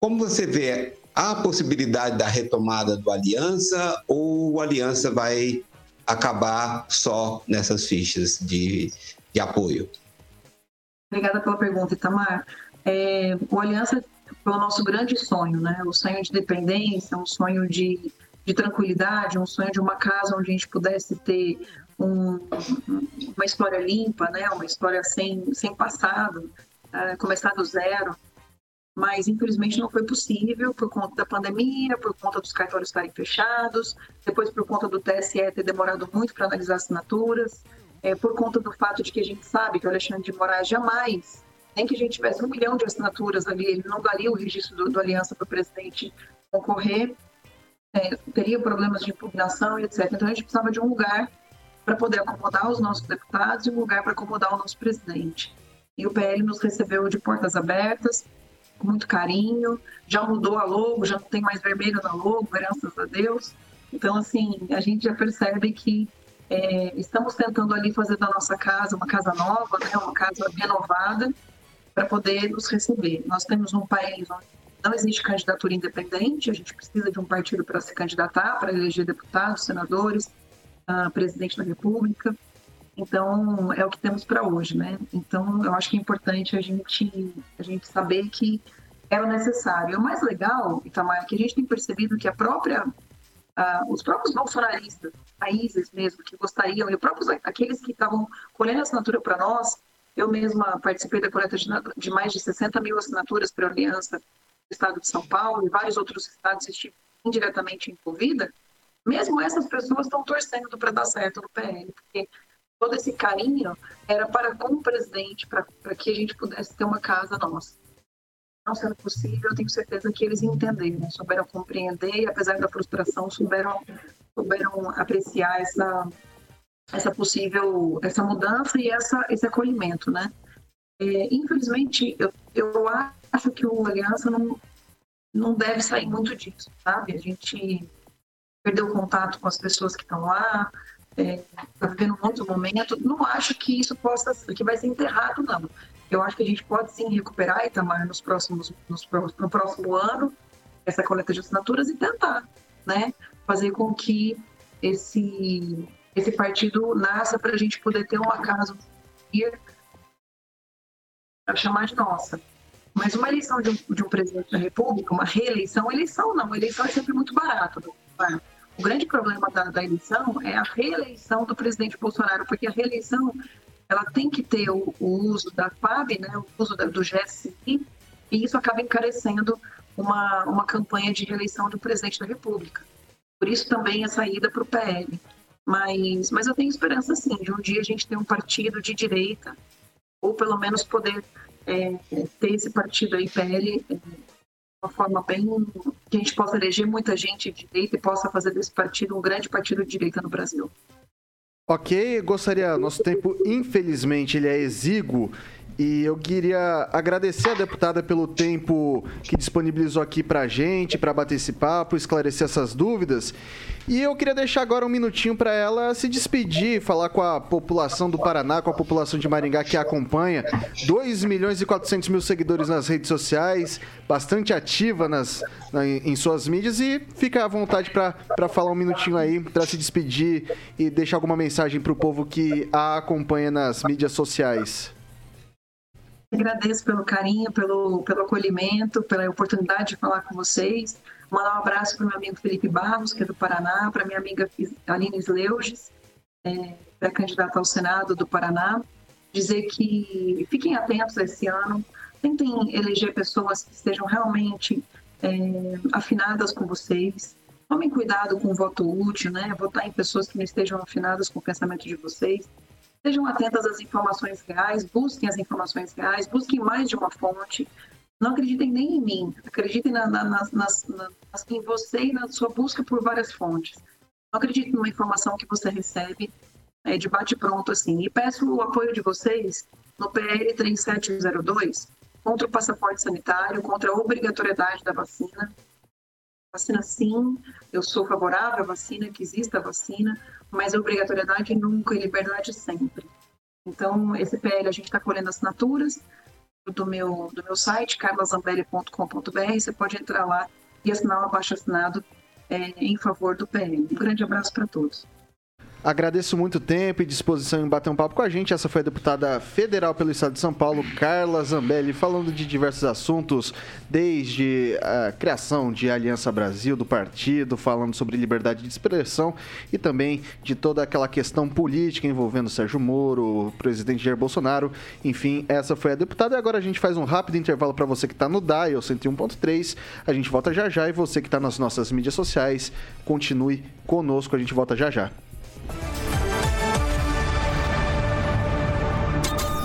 Como você vê a possibilidade da retomada do Aliança ou o Aliança vai acabar só nessas fichas de, de apoio? Obrigada pela pergunta, Itamar. É, o Aliança foi o nosso grande sonho, né? O sonho de dependência, um sonho de, de tranquilidade, um sonho de uma casa onde a gente pudesse ter um, uma história limpa, né? Uma história sem, sem passado, uh, começar do zero mas infelizmente não foi possível por conta da pandemia, por conta dos cartórios estarem fechados, depois por conta do TSE ter demorado muito para analisar assinaturas, é, por conta do fato de que a gente sabe que o Alexandre de Moraes jamais, nem que a gente tivesse um milhão de assinaturas ali, ele não daria o registro do, do Aliança para o presidente concorrer, é, teria problemas de impugnação e etc. Então a gente precisava de um lugar para poder acomodar os nossos deputados e um lugar para acomodar o nosso presidente. E o PL nos recebeu de portas abertas, com muito carinho. Já mudou a logo, já não tem mais vermelho na logo, graças a Deus. Então, assim, a gente já percebe que é, estamos tentando ali fazer da nossa casa uma casa nova, né, uma casa renovada, para poder nos receber. Nós temos um país onde não existe candidatura independente, a gente precisa de um partido para se candidatar, para eleger deputados, senadores, uh, presidente da República. Então, é o que temos para hoje, né? Então, eu acho que é importante a gente, a gente saber que era necessário. E o mais legal, Itamar, é que a gente tem percebido que a própria, uh, os próprios bolsonaristas, países mesmo, que gostariam, e próprios, aqueles que estavam colhendo assinatura para nós, eu mesma participei da coleta de, mais de 60 mil assinaturas para a Aliança do Estado de São Paulo e vários outros estados estive indiretamente envolvida, mesmo essas pessoas estão torcendo para dar certo no PL, porque todo esse carinho era para com o presidente, para, para que a gente pudesse ter uma casa nossa. Não sendo possível, eu tenho certeza que eles entenderam, souberam compreender e, apesar da frustração, souberam, souberam apreciar essa, essa possível, essa mudança e essa, esse acolhimento, né? É, infelizmente, eu, eu acho que o Aliança não, não deve sair muito disso, sabe? A gente perdeu contato com as pessoas que estão lá, está é, tá vivendo um outro momento. Não acho que isso possa, que vai ser enterrado, não. Eu acho que a gente pode sim recuperar Itamar nos próximos, nos, no próximo ano essa coleta de assinaturas e tentar, né, fazer com que esse esse partido nasça para a gente poder ter uma casa para chamar de nossa. Mas uma eleição de um, de um, presidente da República, uma reeleição, eleição não, eleição é sempre muito barato. Né? O grande problema da, da, eleição é a reeleição do presidente Bolsonaro, porque a reeleição ela tem que ter o, o uso da FAB, né, o uso da, do GSI, e isso acaba encarecendo uma, uma campanha de reeleição do presidente da República. Por isso também a saída para o PL. Mas, mas eu tenho esperança, sim, de um dia a gente ter um partido de direita, ou pelo menos poder é, ter esse partido aí, PL, é, uma forma bem que a gente possa eleger muita gente de direita e possa fazer desse partido um grande partido de direita no Brasil. Ok, gostaria, nosso tempo infelizmente ele é exíguo e eu queria agradecer a deputada pelo tempo que disponibilizou aqui para a gente, para bater esse papo, esclarecer essas dúvidas. E eu queria deixar agora um minutinho para ela se despedir, falar com a população do Paraná, com a população de Maringá que a acompanha. 2 milhões e 400 mil seguidores nas redes sociais, bastante ativa nas, na, em suas mídias. E fica à vontade para falar um minutinho aí, para se despedir e deixar alguma mensagem para o povo que a acompanha nas mídias sociais. Agradeço pelo carinho, pelo, pelo acolhimento, pela oportunidade de falar com vocês. Mandar um abraço para o meu amigo Felipe Barros, que é do Paraná, para minha amiga Aline Sleuges, é, pré-candidata ao Senado do Paraná. Dizer que fiquem atentos esse ano, tentem eleger pessoas que estejam realmente é, afinadas com vocês. Tomem cuidado com o voto útil, né? Votar em pessoas que não estejam afinadas com o pensamento de vocês. Sejam atentas às informações reais, busquem as informações reais, busquem mais de uma fonte. Não acreditem nem em mim, acreditem na, na, nas, em você e na sua busca por várias fontes. Não acreditem numa informação que você recebe é, de bate-pronto assim. E peço o apoio de vocês no PL 3702 contra o passaporte sanitário, contra a obrigatoriedade da vacina. Vacina sim, eu sou favorável à vacina, que exista a vacina, mas obrigatoriedade nunca e liberdade sempre. Então, esse PL a gente está colhendo assinaturas do meu, do meu site, carlasambelli.com.br. Você pode entrar lá e assinar um abaixo assinado é, em favor do PL. Um grande abraço para todos. Agradeço muito o tempo e disposição em bater um papo com a gente. Essa foi a deputada federal pelo Estado de São Paulo, Carla Zambelli, falando de diversos assuntos, desde a criação de Aliança Brasil, do partido, falando sobre liberdade de expressão e também de toda aquela questão política envolvendo Sérgio Moro, o presidente Jair Bolsonaro. Enfim, essa foi a deputada. E agora a gente faz um rápido intervalo para você que está no DAIO 101.3. A gente volta já já e você que está nas nossas mídias sociais, continue conosco. A gente volta já já.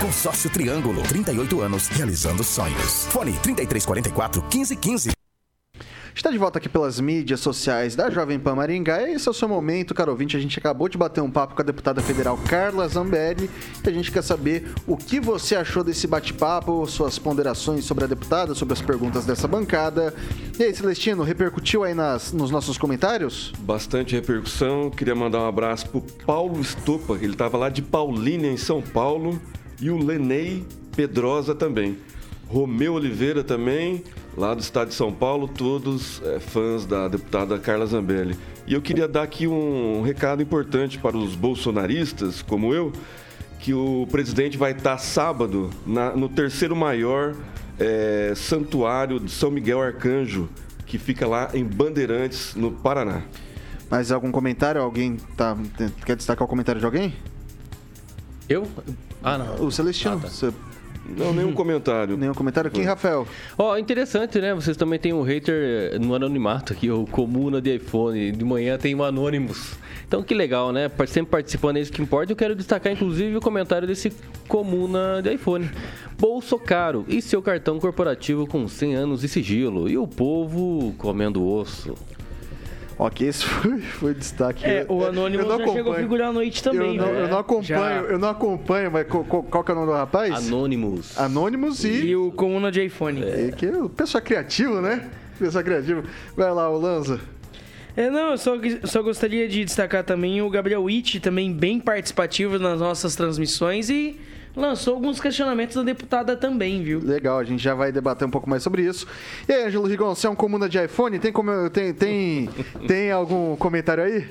Consórcio Triângulo, 38 anos, realizando sonhos. Fone 3344 1515. Está de volta aqui pelas mídias sociais da Jovem Pan Maringá. Esse é o seu momento, caro ouvinte. A gente acabou de bater um papo com a deputada federal Carla Zambelli e a gente quer saber o que você achou desse bate-papo, suas ponderações sobre a deputada, sobre as perguntas dessa bancada. E aí, Celestino, repercutiu aí nas, nos nossos comentários? Bastante repercussão. Queria mandar um abraço pro Paulo Estopa, ele estava lá de Paulínia, em São Paulo e o Lenei Pedrosa também. Romeu Oliveira também, lá do estado de São Paulo, todos é, fãs da deputada Carla Zambelli. E eu queria dar aqui um recado importante para os bolsonaristas, como eu, que o presidente vai estar sábado na, no terceiro maior é, santuário de São Miguel Arcanjo, que fica lá em Bandeirantes, no Paraná. Mais algum comentário? Alguém tá, quer destacar o comentário de alguém? Eu? Ah, não. O Celestino. Ah, tá. Não, nenhum comentário. Nenhum comentário. Quem, Rafael? Ó, oh, interessante, né? Vocês também tem um hater no anonimato aqui, o Comuna de iPhone. De manhã tem o Anonymous. Então, que legal, né? Sempre participando, é isso que importa. Eu quero destacar, inclusive, o comentário desse Comuna de iPhone. Bolso caro e seu cartão corporativo com 100 anos de sigilo. E o povo comendo osso. Ok, esse foi, foi destaque. É, o Anônimo já chegou a figurar à noite também. Eu não, né? eu não acompanho, Já. eu não acompanho, mas qual, qual- que é o nome do rapaz? Anônimos. Anônimos e. E o Comuna de iPhone. E que o pessoal criativo, né? Pessoal criativo. Vai lá, o Lanza. É, não, eu só, só gostaria de destacar também o Gabriel Witt, também bem participativo nas nossas transmissões e lançou alguns questionamentos da deputada também, viu? Legal, a gente já vai debater um pouco mais sobre isso. E aí, Ângelo Rigon, você é um comuna de iPhone? Tem, como, tem, tem, tem algum comentário aí?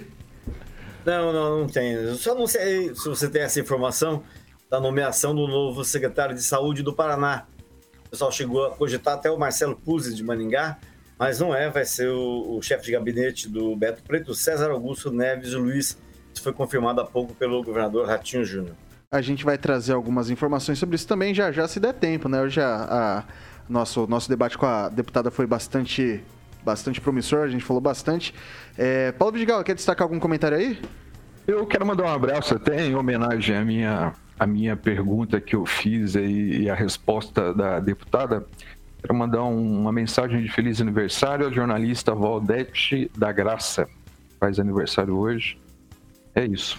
Não, não, não tem. Eu só não sei se você tem essa informação da nomeação do novo secretário de saúde do Paraná. O pessoal chegou a cogitar até o Marcelo Puzzi de Maningá, mas não é, vai ser o, o chefe de gabinete do Beto Preto, César Augusto Neves Luiz. Isso foi confirmado há pouco pelo governador Ratinho Júnior. A gente vai trazer algumas informações sobre isso também já já, se der tempo, né? Hoje a, a- nosso, nosso debate com a deputada foi bastante, bastante promissor, a gente falou bastante. É, Paulo Vidigal, quer destacar algum comentário aí? Eu quero mandar um abraço até em homenagem à minha, à minha pergunta que eu fiz aí, e a resposta da deputada. Quero mandar um- uma mensagem de feliz aniversário à jornalista Valdete da Graça. Faz aniversário hoje. É isso.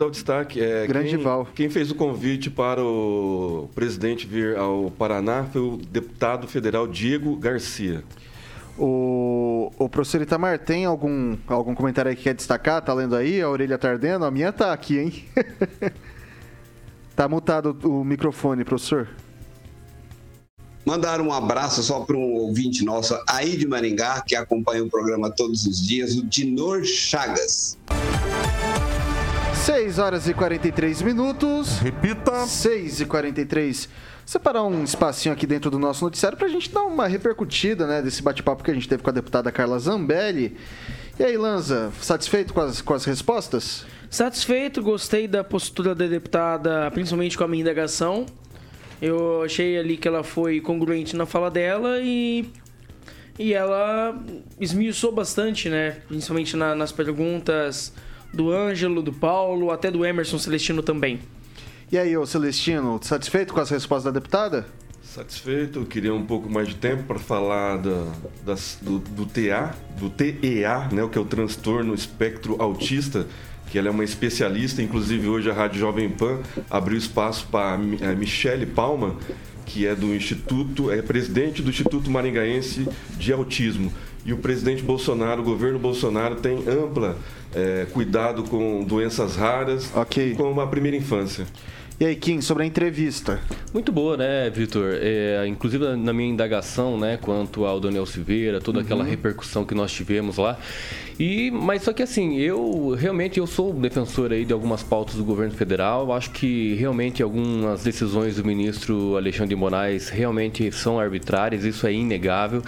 Dá o destaque. É, Grande quem, Val. Quem fez o convite para o presidente vir ao Paraná foi o deputado federal Diego Garcia. O, o professor Itamar, tem algum, algum comentário aí que quer destacar? Tá lendo aí? A orelha tá ardendo? A minha tá aqui, hein? tá mutado o microfone, professor. Mandar um abraço só para um ouvinte nosso aí de Maringá, que acompanha o programa todos os dias, o Dinor Chagas. 6 horas e 43 minutos. Repita. 6 e 43. Separar um espacinho aqui dentro do nosso noticiário pra gente dar uma repercutida, né, desse bate-papo que a gente teve com a deputada Carla Zambelli. E aí, Lanza, satisfeito com as, com as respostas? Satisfeito, gostei da postura da deputada, principalmente com a minha indagação. Eu achei ali que ela foi congruente na fala dela e. E ela esmiuçou bastante, né? Principalmente na- nas perguntas do Ângelo, do Paulo, até do Emerson Celestino também. E aí, ô Celestino, satisfeito com as respostas da deputada? Satisfeito, eu queria um pouco mais de tempo para falar da, das- do, do TA, do TEA, né, o que é o transtorno espectro autista, que ela é uma especialista, inclusive hoje a Rádio Jovem Pan abriu espaço para a Michele Palma, que é do Instituto, é presidente do Instituto Maringaense de Autismo. E o presidente Bolsonaro, o governo Bolsonaro tem ampla eh, cuidado com doenças raras e com a primeira infância. E aí, Kim, sobre a entrevista? Muito boa, né, Vitor? É, inclusive na minha indagação, né, quanto ao Daniel Silveira, toda aquela repercussão que nós tivemos lá. E, mas só que assim, eu realmente eu sou defensor aí de algumas pautas do governo federal. Eu acho que realmente algumas decisões do ministro Alexandre de Moraes realmente são arbitrárias, isso é inegável.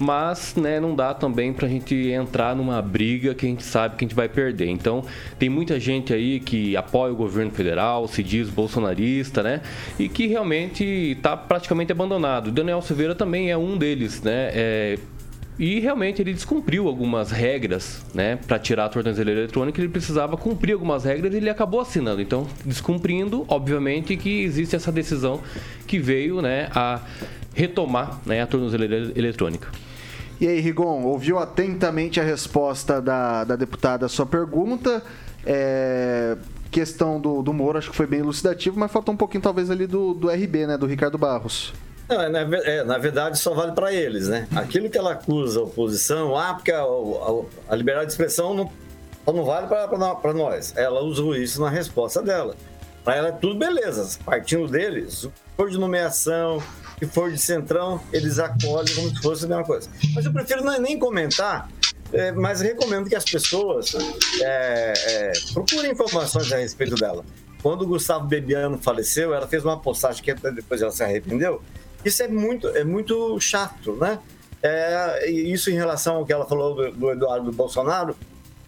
Mas, né, não dá também pra gente entrar numa briga que a gente sabe que a gente vai perder. Então, tem muita gente aí que apoia o governo federal, se diz bolsonarista, né? E que realmente está praticamente abandonado. Daniel Silveira também é um deles, né? É, e realmente ele descumpriu algumas regras, né? Para tirar a tornozeleira eletrônica, ele precisava cumprir algumas regras e ele acabou assinando. Então, descumprindo, obviamente que existe essa decisão que veio, né, a retomar, né, a tornozeleira eletrônica. E aí, Rigon, ouviu atentamente a resposta da, da deputada à sua pergunta. É, questão do, do Moro, acho que foi bem elucidativo, mas faltou um pouquinho talvez ali do, do RB, né? Do Ricardo Barros. Não, é, na, é, na verdade, só vale para eles, né? Aquilo que ela acusa a oposição, ah, porque a, a- a liberdade de expressão não, não vale para nós. Ela usou isso na resposta dela. Para ela é tudo beleza. Partindo deles, for de nomeação, se for de centrão, eles acolhem como se fosse a mesma coisa. Mas eu prefiro não- nem comentar, é, mas recomendo que as pessoas é, é, procurem informações a respeito dela. Quando o Gustavo Bebiano faleceu, ela fez uma postagem que depois ela se arrependeu. Isso é muito, é muito chato, né? É, isso em relação ao que ela falou do, do Eduardo Bolsonaro,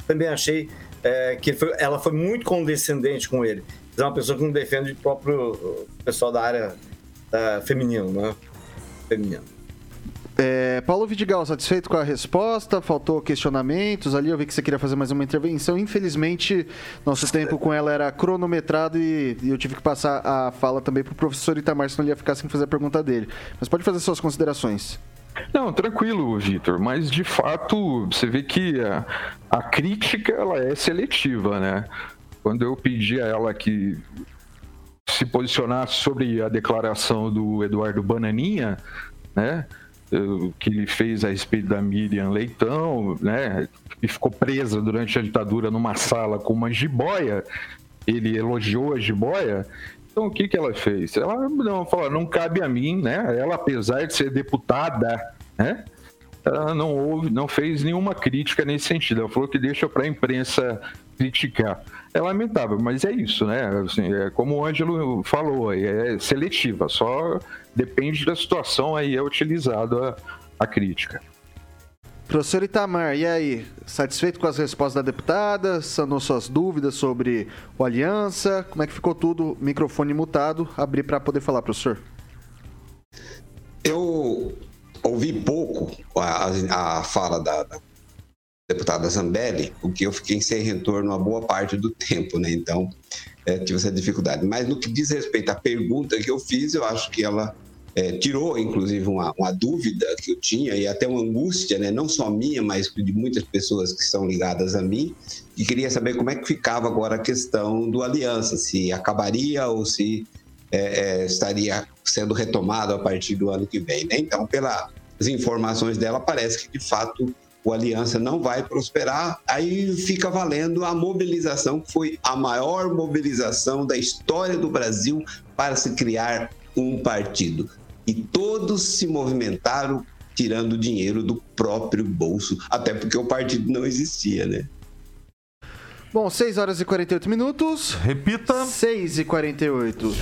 também achei é, que foi- ela foi muito condescendente com ele. É uma pessoa que não defende o próprio pessoal da área uh, feminino, né? Feminino. É, Paulo Vidigal, satisfeito com a resposta? Faltou questionamentos ali? Eu vi que você queria fazer mais uma intervenção. Infelizmente, nosso tempo com ela era cronometrado e, e eu tive que passar a fala também para o professor Itamar, senão ele ia ficar sem fazer a pergunta dele. Mas pode fazer suas considerações. Não, tranquilo, Vitor, mas de fato você vê que a, a, crítica ela é seletiva, né? Quando eu pedi a ela que se posicionasse sobre a declaração do Eduardo Bananinha, né? Que ele fez a respeito da Miriam Leitão, né? E ficou presa durante a ditadura numa sala com uma jiboia. Ele elogiou a jiboia. Então, o que, que ela fez? Ela não falou, não cabe a mim, né? Ela, apesar de ser deputada, né? Ela não houve, não fez nenhuma crítica nesse sentido. Ela falou que deixa para a imprensa criticar. É lamentável, mas é isso, né? Assim, é como o Ângelo falou, é seletiva, só depende da situação aí é utilizada a, crítica. Professor Itamar, e aí? Satisfeito com as respostas da deputada? Sanou suas dúvidas sobre o Aliança? Como é que ficou tudo? Microfone mutado. Abrir para poder falar, professor. Eu ouvi pouco a, a fala da, da, deputada Zambelli, porque eu fiquei sem retorno a boa parte do tempo, né? Então, é, tive essa dificuldade. Mas no que diz respeito à pergunta que eu fiz, eu acho que ela é, tirou, inclusive, uma, uma, dúvida que eu tinha e até uma angústia, né? não só minha, mas de muitas pessoas que estão ligadas a mim, e queria saber como é que ficava agora a questão do Aliança, se acabaria ou se é, é, estaria sendo retomado a partir do ano que vem. Né? Então, pelas informações dela, parece que, de fato, o Aliança não vai prosperar, aí fica valendo a mobilização, que foi a maior mobilização da história do Brasil para se criar um partido e todos se movimentaram tirando dinheiro do próprio bolso, até porque o partido não existia, né? Bom, 6 horas e 48 minutos. Repita. 6 e 48.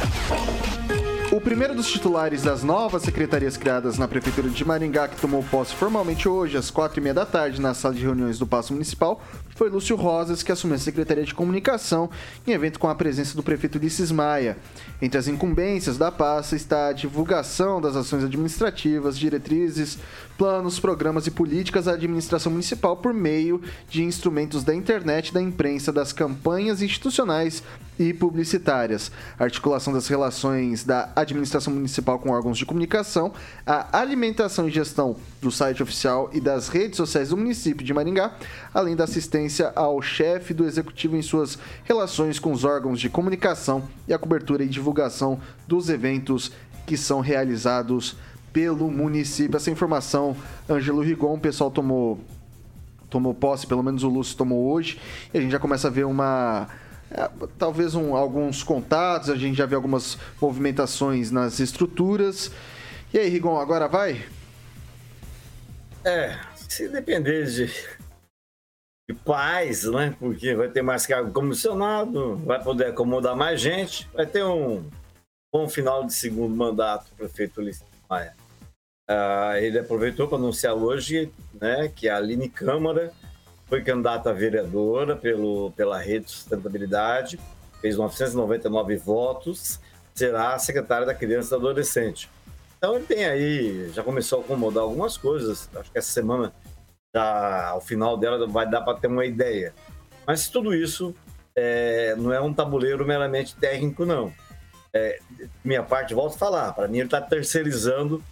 O primeiro dos titulares das novas secretarias criadas na Prefeitura de Maringá, que tomou posse formalmente hoje, às quatro e meia da tarde, na sala de reuniões do Paço Municipal, foi Lúcio Rosas, que assumiu a Secretaria de Comunicação em evento com a presença do prefeito Ulisses Maia. Entre as incumbências da pasta está a divulgação das ações administrativas, diretrizes, planos, programas e políticas da administração municipal por meio de instrumentos da internet, da imprensa, das campanhas institucionais e publicitárias, articulação das relações da administração municipal com órgãos de comunicação, a alimentação e gestão do site oficial e das redes sociais do município de Maringá, além da assistência ao chefe do executivo em suas relações com os órgãos de comunicação e a cobertura e divulgação dos eventos que são realizados pelo município. Essa informação, Ângelo Rigon, o pessoal tomou tomou posse, pelo menos o Lúcio tomou hoje, e a gente já começa a ver uma é, talvez um, alguns contatos, a gente já vê algumas movimentações nas estruturas. E aí, Rigon, agora vai? É, se depender de, de paz, né? Porque vai ter mais cargo comissionado, vai poder acomodar mais gente, vai ter um bom final de segundo mandato prefeito Ulisses Maia. Uh, ele aproveitou para anunciar hoje né, que a Aline Câmara foi candidata a vereadora pelo, pela Rede de Sustentabilidade, fez 999 votos, será secretária da Criança e do Adolescente. Então ele tem aí, já começou a acomodar algumas coisas, acho que essa semana, já ao final dela, vai dar para ter uma ideia. Mas tudo isso é, não é um tabuleiro meramente técnico, não. É, minha parte, volto a falar, para mim ele está terceirizando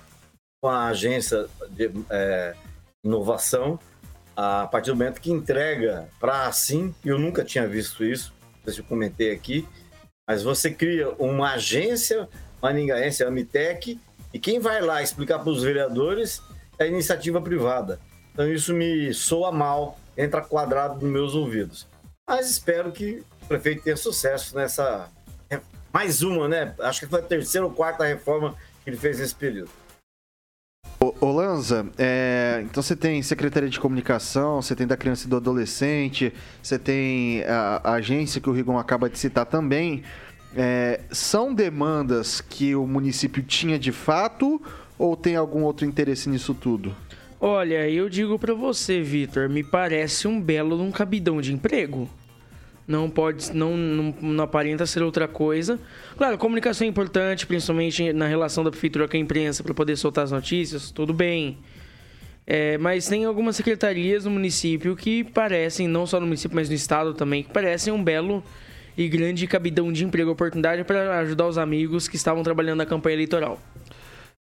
com a agência de é, inovação a partir do momento que entrega para assim, eu nunca tinha visto isso, não sei se eu comentei aqui, mas você cria uma agência maningaense, a Amitec, e quem vai lá explicar para os vereadores é a iniciativa privada. Então isso me soa mal, entra quadrado nos meus ouvidos. Mas espero que o prefeito tenha sucesso nessa. Mais uma, né? Acho que foi a terceira ou quarta reforma que ele fez nesse período. Ô, Lanza, é, então você tem Secretaria de Comunicação, você tem da Criança e do Adolescente, você tem a, a agência que o Rigon acaba de citar também. É, são demandas que o município tinha de fato ou tem algum outro interesse nisso tudo? Olha, eu digo para você, Vitor, me parece um belo um cabidão de emprego não pode, não, não, não, aparenta ser outra coisa. Claro, comunicação é importante, principalmente na relação da prefeitura com a imprensa, para poder soltar as notícias, tudo bem. É, mas tem algumas secretarias no município que parecem, não só no município, mas no estado também, que parecem um belo e grande cabidão de emprego, oportunidade para ajudar os amigos que estavam trabalhando na campanha eleitoral.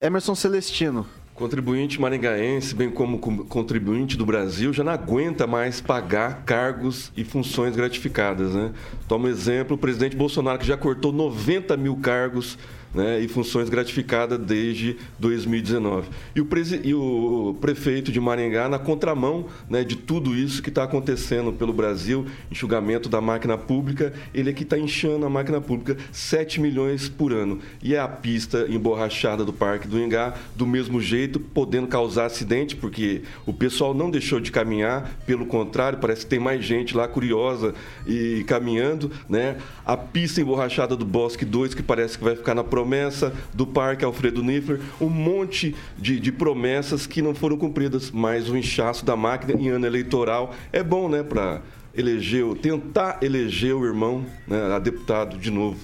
Emerson Celestino, Contribuinte maringaense, bem como contribuinte do Brasil, já não aguenta mais pagar cargos e funções gratificadas. Né? Toma um exemplo, o presidente Bolsonaro, que já cortou 90 mil cargos né, e funções gratificadas desde 2019. E o, e o, prefeito de Maringá, na contramão né, de tudo isso que está acontecendo pelo Brasil, enxugamento da máquina pública, ele é que está inchando a máquina pública 7 milhões por ano. E é a pista emborrachada do Parque do Engá, do mesmo jeito, podendo causar acidente, porque o pessoal não deixou de caminhar, pelo contrário, parece que tem mais gente lá curiosa e caminhando. Né? A pista emborrachada do Bosque 2, que parece que vai ficar na promessa do Parque Alfredo Niffler, um monte de, de promessas que não foram cumpridas, mas o inchaço da máquina em ano eleitoral é bom, né, para eleger, tentar eleger o irmão né, a deputado de novo.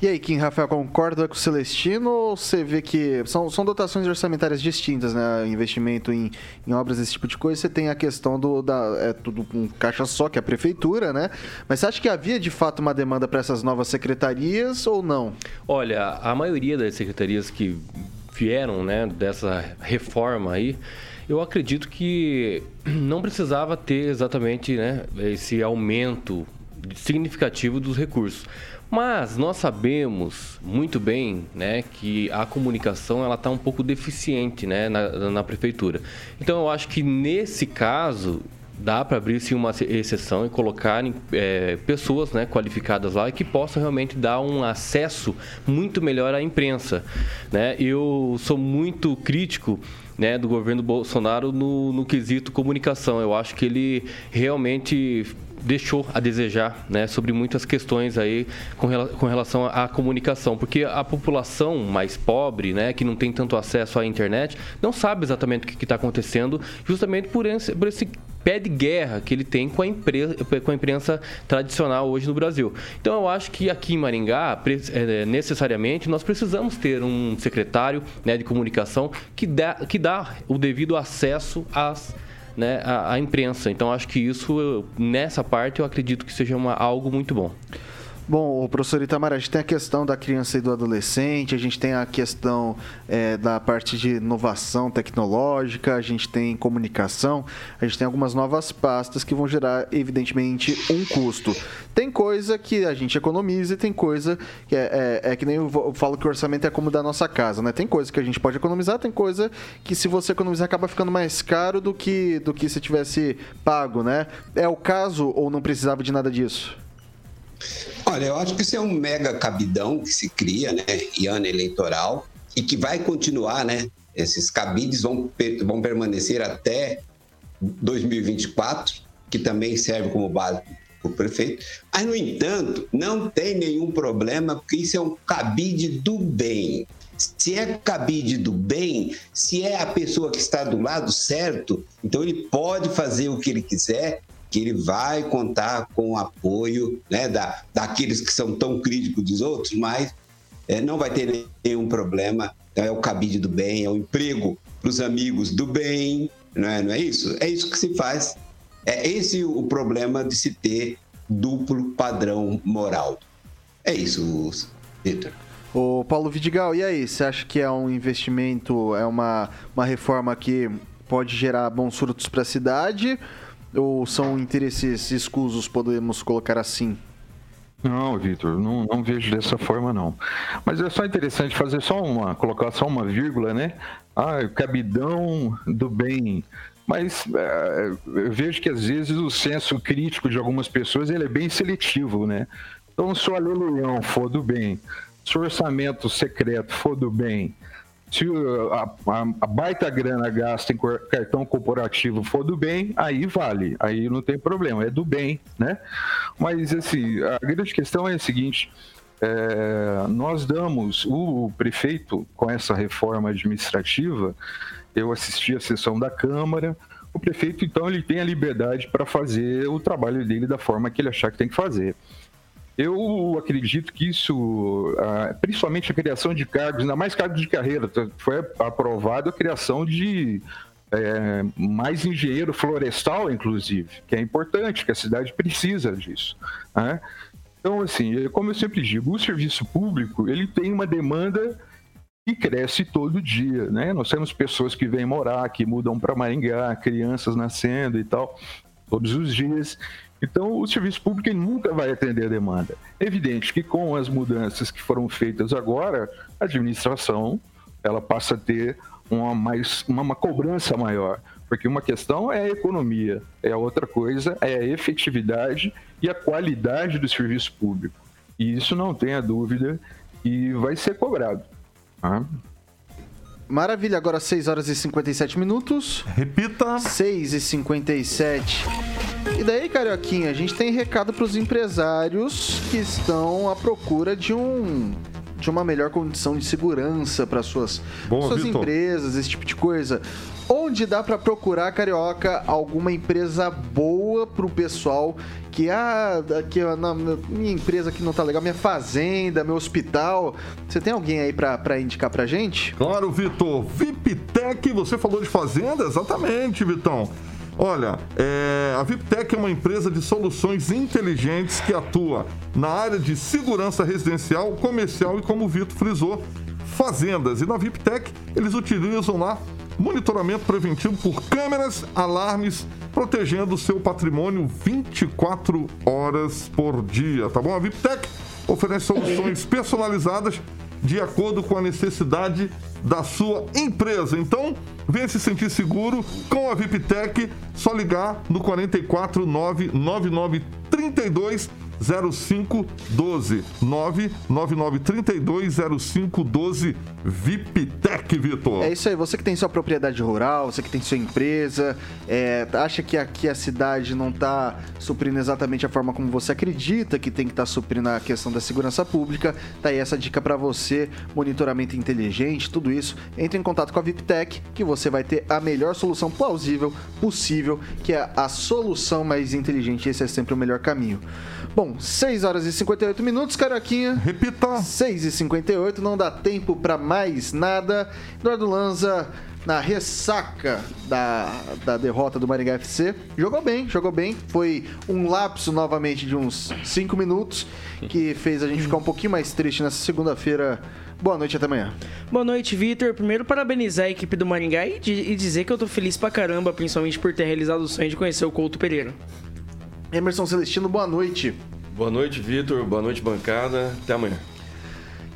E aí, Kim Rafael, concorda com o Celestino ou você vê que são, são dotações orçamentárias distintas, né? Investimento em, em obras, esse tipo de coisa. Você tem a questão do. Da, é tudo um caixa só, que é a prefeitura, né? Mas você acha que havia de fato uma demanda para essas novas secretarias ou não? Olha, a maioria das secretarias que vieram, né, dessa reforma aí, eu acredito que não precisava ter exatamente né, esse aumento significativo dos recursos. Mas nós sabemos muito bem né, que a comunicação ela está um pouco deficiente né, na, na prefeitura. Então eu acho que nesse caso dá para abrir sim uma exceção e colocar é, pessoas né, qualificadas lá que possam realmente dar um acesso muito melhor à imprensa. Né? Eu sou muito crítico né, do governo Bolsonaro no, no quesito comunicação. Eu acho que ele realmente deixou a desejar né, sobre muitas questões aí com, com relação à comunicação, porque a população mais pobre, né, que não tem tanto acesso à internet, não sabe exatamente o que está acontecendo, justamente por esse, por esse pé de guerra que ele tem com a, imprensa, com a imprensa tradicional hoje no Brasil. Então eu acho que aqui em Maringá, é, necessariamente, nós precisamos ter um secretário né, de comunicação que dá, que dá o devido acesso às né, a, a imprensa. Então acho que isso, nessa parte, eu acredito que seja uma, algo muito bom. Bom, o professor Itamar, a gente tem a questão da criança e do adolescente, a gente tem a questão é, da parte de inovação tecnológica, a gente tem comunicação, a gente tem algumas novas pastas que vão gerar, evidentemente, um custo. Tem coisa que a gente economiza e tem coisa que é, é, é que nem eu falo que o orçamento é como da nossa casa, né? Tem coisa que a gente pode economizar, tem coisa que se você economizar acaba ficando mais caro do que, do que se tivesse pago, né? É o caso ou não precisava de nada disso? Olha, eu acho que isso é um mega cabidão que se cria, né, em ano eleitoral e que vai continuar, né? Esses cabides vão, vão permanecer até 2024, que também serve como base para o prefeito. Mas, no entanto, não tem nenhum problema, porque isso é um cabide do bem. Se é cabide do bem, se é a pessoa que está do lado certo, então ele pode fazer o que ele quiser que ele vai contar com o apoio né, da, daqueles que são tão críticos dos outros, mas é, não vai ter nenhum problema. Então, é o cabide do bem, é o emprego para os amigos do bem, não é, não é isso? É isso que se faz. É esse o problema de se ter duplo padrão moral. É isso, Vitor. O Paulo Vidigal, e aí? Você acha que é um investimento, é uma, uma reforma que pode gerar bons frutos para a cidade? Ou são interesses escusos, podemos colocar assim? Não, Vitor, não, não, vejo dessa forma não. Mas é só interessante fazer só uma, colocar só uma vírgula, né? Ah, cabidão do bem. Mas é, eu vejo que às vezes o senso crítico de algumas pessoas ele é bem seletivo, né? Então, se o aleluião for do bem, se o orçamento secreto for do bem, se a, a, a, baita grana gasta em cartão corporativo for do bem, aí vale, aí não tem problema, é do bem, né? Mas assim, a grande questão é a seguinte: é, nós damos o prefeito com essa reforma administrativa. Eu assisti a sessão da Câmara. O prefeito, então, ele tem a liberdade para fazer o trabalho dele da forma que ele achar que tem que fazer. Eu acredito que isso, ah, principalmente a criação de cargos, ainda mais cargos de carreira, foi aprovado a criação de é, mais engenheiro florestal, inclusive, que é importante, que a cidade precisa disso. Né? Então, assim, como eu sempre digo, o serviço público ele tem uma demanda e cresce todo dia, né? Nós temos pessoas que vêm morar, que mudam para Maringá, crianças nascendo e tal, todos os dias. Então, o serviço público nunca vai atender a demanda. É evidente que com as mudanças que foram feitas agora, a administração ela passa a ter uma, mais, uma, uma cobrança maior. Porque uma questão é a economia, é a outra coisa é a efetividade e a qualidade do serviço público. E isso não tenha dúvida e vai ser cobrado. Tá? Maravilha, agora 6 horas e 57 minutos. Repita. 6 e 57. E daí, Carioquinha, a gente tem recado para os empresários que estão à procura de um de uma melhor condição de segurança para suas, Boa, suas Vitor. empresas, esse tipo de coisa. Onde dá para procurar, Carioca, alguma empresa boa pro pessoal que, ah, que na minha empresa aqui não tá legal, minha fazenda, meu hospital. Você tem alguém aí para indicar pra gente? Claro, Vitor. VIPTEC, você falou de fazenda? Exatamente, Vitão. Olha, é, a VIPTEC é uma empresa de soluções inteligentes que atua na área de segurança residencial, comercial e, como o Vitor frisou, fazendas. E na VIPTEC eles utilizam lá monitoramento preventivo por câmeras, alarmes, protegendo o seu patrimônio 24 horas por dia, tá bom? A VIPTEC oferece soluções personalizadas de acordo com a necessidade da sua empresa. Então, venha se sentir seguro com a VIPTEC, só ligar no 44 999 32 0512 999 32 0512 VIPTEC, Vitor. É isso aí, você que tem sua propriedade rural, você que tem sua empresa, é, acha que aqui a cidade não está suprindo exatamente a forma como você acredita que tem que estar tá suprindo a questão da segurança pública, tá aí essa dica para você, monitoramento inteligente, tudo isso. Entre em contato com a VIPTEC que você vai ter a melhor solução plausível possível, que é a solução mais inteligente, esse é sempre o melhor caminho. Bom, 6 horas e 58 minutos, Carioquinha. Repita. 6 e 58, não dá tempo para mais nada. Eduardo Lanza na ressaca da, da derrota do Maringá FC. Jogou bem, jogou bem. Foi um lapso novamente de uns 5 minutos que fez a gente ficar um pouquinho mais triste nessa segunda-feira. Boa noite, até amanhã. Boa noite, Vitor. Primeiro, parabenizar a equipe do Maringá e, de- e dizer que eu tô feliz pra caramba, principalmente por ter realizado o sonho de conhecer o Couto Pereira. Emerson Celestino, boa noite. Boa noite, Vitor. Boa noite, bancada. Até amanhã.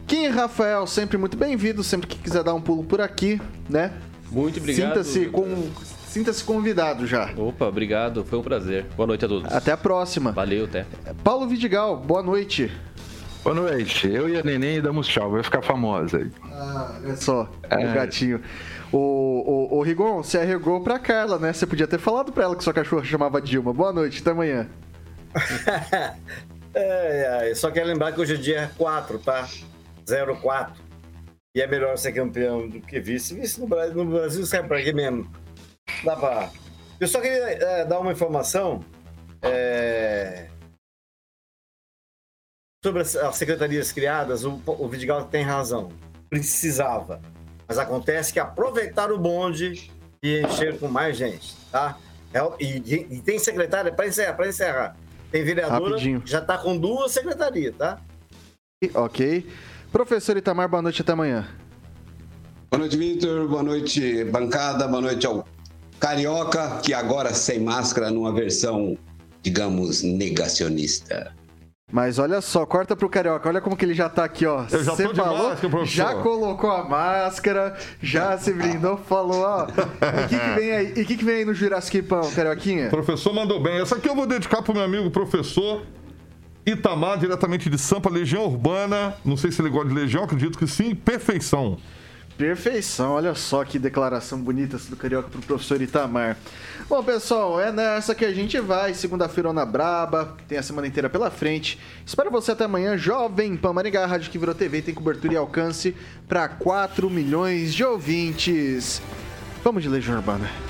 Kim Rafael, sempre muito bem-vindo. Sempre que quiser dar um pulo por aqui, né? Muito obrigado. Sinta-se com... Sinta-se convidado já. Opa, obrigado. Foi um prazer. Boa noite a todos. Até a próxima. Valeu, até. Paulo Vidigal, boa noite. Boa noite. Eu e a Neném damos tchau. Vai ficar famosa aí. Ah, olha só, É. o gatinho. O, o, o Rigon, você arregou pra Carla, né? Você podia ter falado pra ela que sua cachorra chamava Dilma. Boa noite, até amanhã. É, é, só quero lembrar que hoje é dia 4, tá? 04. E é melhor ser campeão do que vice. Vice no Brasil, no Brasil serve pra quê mesmo? Dá pra... Eu só queria é, dar uma informação é, sobre as, as secretarias criadas. O, o Vidigal tem razão. Precisava. Mas acontece que aproveitaram o bonde e encheram com mais gente, tá? É, e, e tem secretária, para encerrar, para encerrar. Tem vereadora Rapidinho. que já tá com duas secretarias, tá? Ok. Professor Itamar, boa noite, até amanhã. Boa noite, Vitor. Boa noite, bancada. Boa noite ao Carioca, que agora sem máscara, numa versão, digamos, negacionista. Mas olha só, corta pro Carioca, olha como que ele já tá aqui, ó. Eu já Você tô de máscara, professor. já colocou a máscara, já se brindou, falou, ó. E o que, que vem aí? E que, que vem aí no Jurassic Pão, Carioquinha? O professor mandou bem. Essa aqui eu vou dedicar pro meu amigo professor Itamar, diretamente de Sampa, Legião Urbana. Não sei se ele gosta de Legião, acredito que sim. Perfeição. Perfeição, olha só que declaração bonita do Carioca pro professor Itamar. Bom, pessoal, é nessa que a gente vai. Segunda-feira na Braba, tem a semana inteira pela frente. Espero você até amanhã, Jovem Pan Maringá, Rádio que virou TV, tem cobertura e alcance para 4 milhões de ouvintes. Vamos de Legião Urbana.